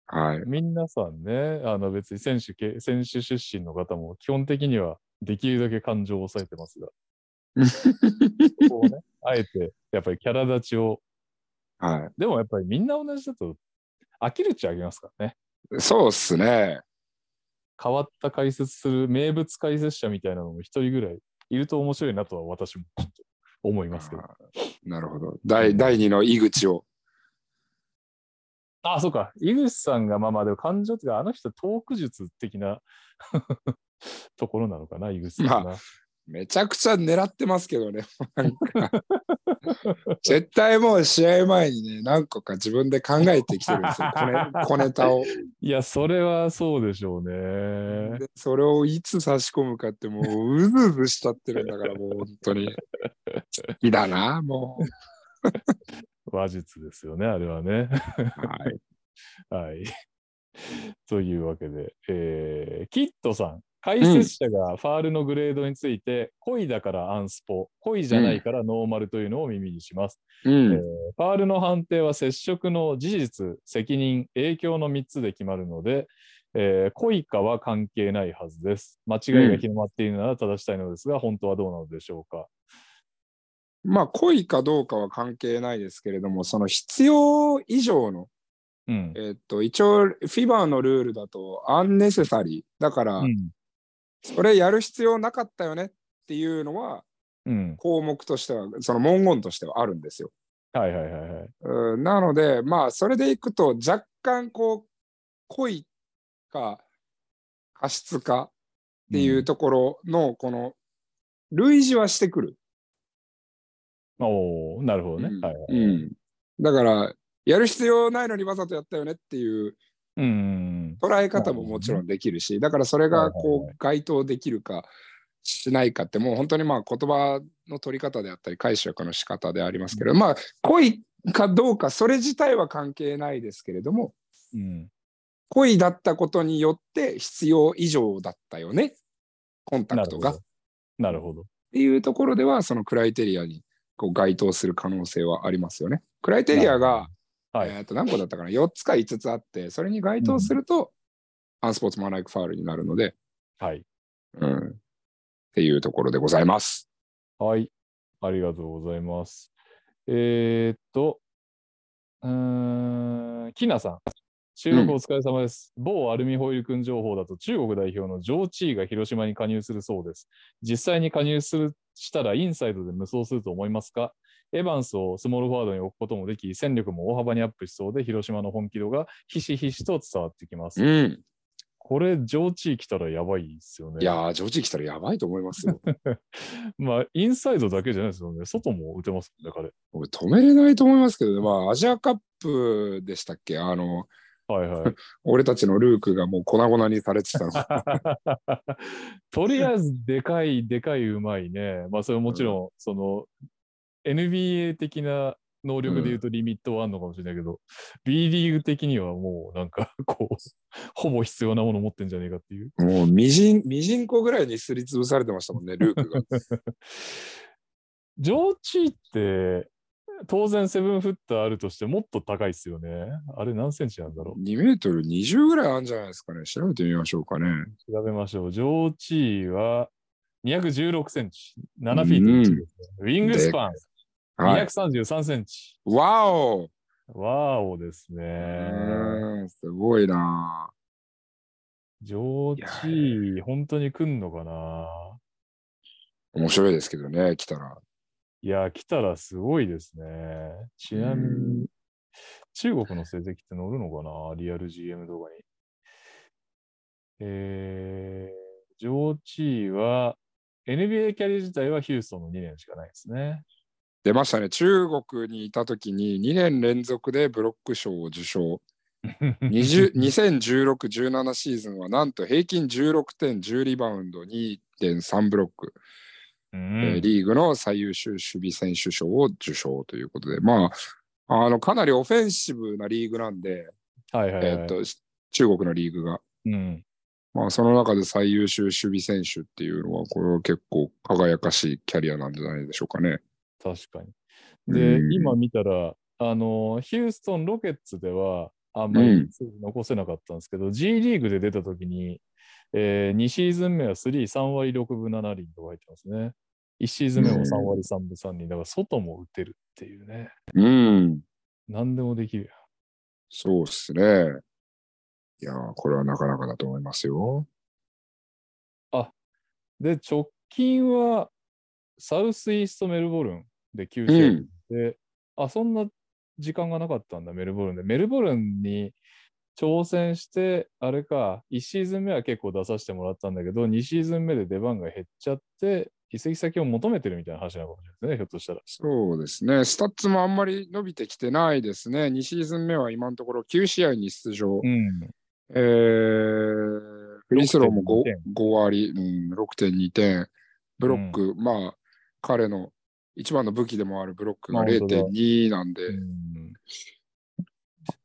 はい。皆さんね、あの別に選手け、選手出身の方も基本的にはできるだけ感情を抑えてますが、*laughs* こうね、あえてやっぱりキャラ立ちを、はでもやっぱりみんな同じだと飽きるっちゃ飽きますからね。い。そうっすね。変わった解説する名物解説者みたいなのも一人ぐらいいると面白いなとは私もちょっと思いますけど。なるほど。第第二の井口を。あ、そうか。井口さんがまあまあでも感情っていうか、あの人トーク術的な *laughs* ところなのかな、井口さんが。まめちゃくちゃ狙ってますけどね。*laughs* 絶対もう試合前にね、何個か自分で考えてきてるんですよ。小 *laughs* ネタを。いや、それはそうでしょうね。でそれをいつ差し込むかってもううずうずしちゃってるんだからもう本当に好きだなも *laughs* 話術ですよね、あれはね。う、はい、はい。というわけで、えーキッドさん、解説者がファールのグレードについて、故意だからアンスポ、故意じゃないからノーマルというのを耳にします。うんえーファールの判定は接触の事実、責任、影響の3つで決まるので、えー故意かは関係ないはずです。間違いが広まっているなら正したいのですが、本当はどうなのでしょうか？まあ故意かどうかは関係ないですけれどもその必要以上の、うん。えっと一応 FIBA のルールだとアンネセサリーだから、うん。それやる必要なかったよねっていうのはうん。項目としてはその文言としてはあるんですよ。はいはいはいはい。うんなのでまあそれでいくと若干こう故意か過失かっていうところのこの類似はしてくる。おおなるほどね。うんはいはい。うんだからやる必要ないのにわざとやったよねっていううん。捉え方ももちろんできるしだからそれがこう該当できるかしないかってもう本当にまあ言葉の取り方であったり解釈の仕方でありますけどまあ故意かどうかそれ自体は関係ないですけれどもうん。故意だったことによって必要以上だったよねコンタクトが。っなるほど。なるほど。ていうところではそのクライテリアにこう該当する可能性はありますよね。クライテリアが、はい。えー、と何個だったかな？4つか5つあってそれに該当すると、アンスポーツマンライクファールになるので、はい。うん、っていうところでございます。はい。ありがとうございます。えー、っと、うーん、きなさん。収録お疲れ様です。某アルミホイル君情報だと中国代表のジョー・チーが広島に加入するそうです。実際に加入するしたらインサイドで無双すると思いますか？エヴァンスをスモールフォワードに置くこともでき、戦力も大幅にアップしそうで、広島の本気度がひしひしと伝わってきます。うん。これ、ジョー・チー来たらやばいですよね。いやー、ジョージ来たらやばいと思いますよ。*laughs* まあ、インサイドだけじゃないですよね。外も打てますもんね、彼。俺止めれないと思いますけどね、まあ、アジアカップでしたっけ？あの、はいはい。*laughs* 俺たちのルークがもう粉々にされてたの。*laughs* とりあえず、でかい、でかい、うまいね。まあ、それはもちろん、その、NBA 的な能力で言うとリミットはあるのかもしれないけど、B リーグ的にはもう、なんか、*laughs* こう、ほぼ必要なもの持ってんじゃねえかっていう。もう、みじん、みじんこぐらいにすりつぶされてましたもんね、ルークが。*laughs* ジョーチーって、当然セブンフッターあるとしてもっと高いっすよね。あれ何センチなんだろう2メートル20ぐらいあるんじゃないですかね。調べてみましょうかね。調べましょう。ジョーチーは216センチ、7フィート1ですね、ウィングスパンはい。233センチ。わおワーオですうね。すごいなジョーチー、本当に来んのかな面白いですけどね、来たら。いや、来たらすごいですね。ちなみに、中国の成績って載るのかな？リアル GM 動画に。えー、上地位は、NBA キャリア自体はヒューストンの2年しかないですね。出ましたね。中国にいた時に2年連続でブロック賞を受賞。2016-17 *laughs* シーズンはなんと平均16点、10リバウンド、2.3ブロック、うん、えー、リーグの最優秀守備選手賞を受賞ということで、まあ、あのかなりオフェンシブなリーグなんで、はいはいはい、えー、っと中国のリーグが。うんまあ、その中で最優秀守備選手っていうのは、これは結構輝かしいキャリアなんじゃないでしょうかね。確かに。で、うん、今見たら、あの、ヒューストン・ロケッツでは、あんまり残せなかったんですけど、うん、G リーグで出たときに、えー、2シーズン目は3、3割6分7厘と入ってますね。1シーズン目も3割3分3厘。だから外も打てるっていうね。うん。何でもできるそうっすね。いやこれはなかなかだと思いますよ。あ、で、直近はサウスイーストメルボルンで9試合で、うん、あ、そんな時間がなかったんだ、メルボルンで。メルボルンに挑戦して、あれか、1シーズン目は結構出させてもらったんだけど、2シーズン目で出番が減っちゃって、移籍先を求めてるみたいな話なのかもしれないですね、ひょっとしたら。そうですね、スタッツもあんまり伸びてきてないですね。2シーズン目は今のところ9試合に出場。うんえー、フリースローも 5, 5割、うん、6.2点、ブロック、うん、まあ、彼の一番の武器でもあるブロックが0.2なんで、うん、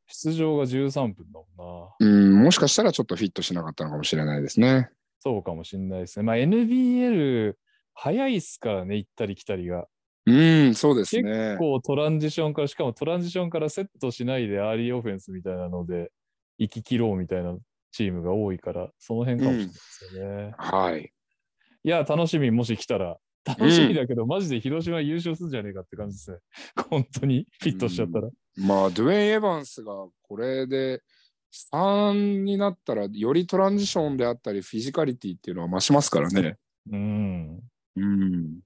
出場が13分だもんな。うん、もしかしたらちょっとフィットしなかったのかもしれないですね。そうかもしれないですね。まあ、NBL、早いっすからね、行ったり来たりが。うん、そうですね。結構トランジションから、しかもトランジションからセットしないでアーリーオフェンスみたいなので、生き切ろうみたいなチームが多いから、その辺かもしれないですよね。うん、はい。いや、楽しみ、もし来たら。楽しみだけど、うん、マジで広島優勝するんじゃねえかって感じですね。*laughs* 本当にフィットしちゃったら。うん、まあ、ドゥェイン・エヴァンスがこれで3になったら、よりトランジションであったり、フィジカリティっていうのは増しますからね。うん。うん。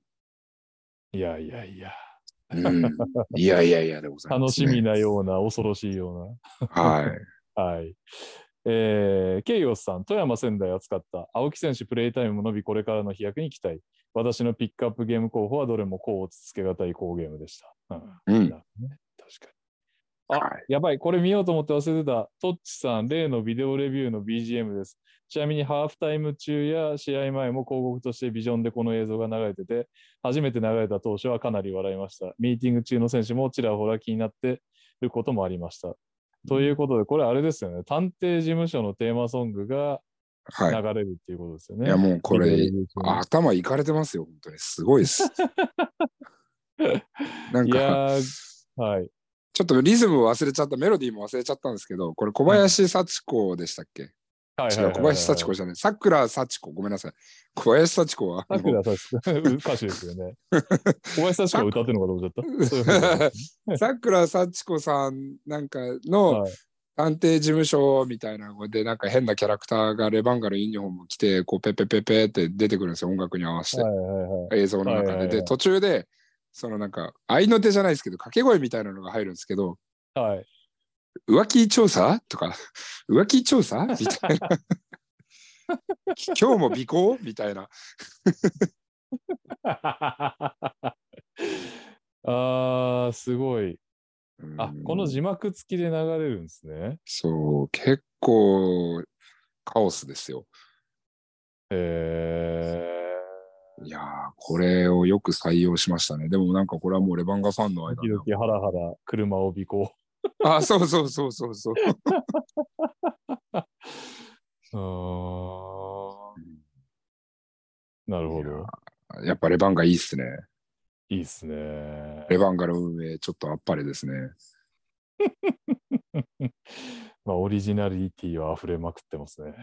いやいやいや。うん、いやいやいやでございます、ね、楽しみなような、恐ろしいような。はい。*laughs* はい。えー、ケイオスさん、富山仙台扱った青木選手プレイタイムも伸び、これからの飛躍に期待。私のピックアップゲーム候補はどれもこう落ち着けがたい好ゲームでした。うん。うん、ね、確かに。あ、はい、やばい、これ見ようと思って忘れてた。トッチさん、例のビデオレビューの BGM です。ちなみにハーフタイム中や試合前も広告としてビジョンでこの映像が流れてて、初めて流れた当初はかなり笑いました。ミーティング中の選手もちらほら気になってることもありました。ということで、これあれですよね。探偵事務所のテーマソングが流れるっていうことですよね。はい、いや、もうこれ、頭いかれてますよ。本当に。すごいです。*laughs* なんか、はい。ちょっとリズムを忘れちゃった、メロディーも忘れちゃったんですけど、これ小林幸子でしたっけ、はい違う、小林幸子じゃない。さくら幸子、ごめんなさい。小林幸子は。さくら幸子、歌手ですよね。*laughs* 小林幸子歌ってるのかと思っちゃった。さくら幸子さんなんかの、探偵事務所みたいなので、なんか変なキャラクターがレバンガルユニフォーム着て、こうペペペペって出てくるんですよ、音楽に合わせて。はいはいはい、映像の中で。で、途中で、そのなんか、合いの手じゃないですけど、掛け声みたいなのが入るんですけど、はい、浮気調査？とか、*laughs* 浮気調査？*laughs* みたいな。*laughs* 今日も尾行？みたいな。あー、すごい。あ、この字幕付きで流れるんですね。そう、結構カオスですよ。へえ。いやこれをよく採用しましたね。でもなんかこれはもうレバンガファンの間で。時々ハラハラ車を尾行。あ、そうそうそうそうそう。*laughs* あなるほど。やっぱレバンガいいっすね。いいっすね。レバンガの運営、ちょっとあっぱれですね。*laughs* まあ、オリジナリティは溢れまくってますね。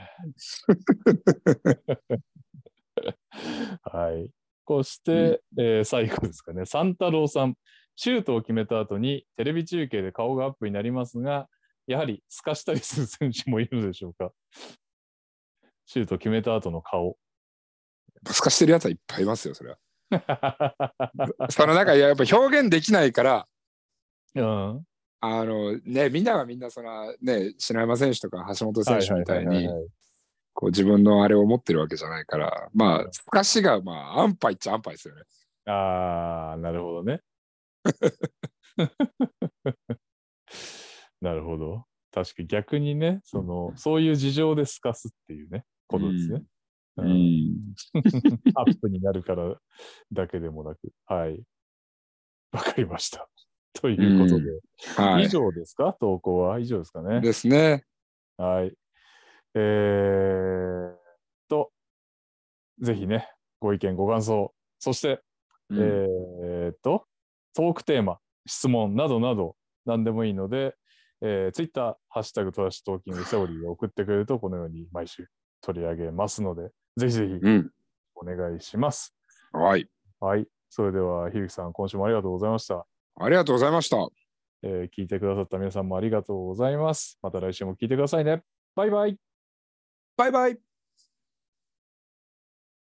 *laughs* はい。そして、うん、えー、最後ですかね。三太郎さん。シュートを決めた後にテレビ中継で顔がアップになりますが、やはり透かしたりする選手もいるのでしょうか？シュート決めた後の顔。透かしてるやつはいっぱいいますよ、それは。*laughs* そのなんかやっぱ表現できないから、うん。あのね、みんながみんなそのね、篠山選手とか橋本選手みたいに、こう自分のあれを持ってるわけじゃないから、まあ、すかしが、まあ、安牌っちゃ安牌ですよね。ああ、なるほどね。*laughs* なるほど。確かに逆にね、その、そういう事情で透かすっていうね、ことですね。ううんん。*laughs* アップになるからだけでもなく。はい。わかりました。*laughs* ということで、はい。以上ですか？投稿は以上ですかね。ですね。はい。えーっと、ぜひね、ご意見、ご感想、そして、うんえーっと、トークテーマ、質問などなど、何でもいいので、えー、ツイッター、ハッシュタグトラッシュトーキングセオリーを送ってくれると、このように毎週取り上げますので、ぜひぜひうん。お願いします。はい。はい。それでは、ひるきさん、今週もありがとうございました。ありがとうございました。えー聞いてくださった皆さんもありがとうございます。また来週も聞いてくださいね。バイバイ。バイバイ。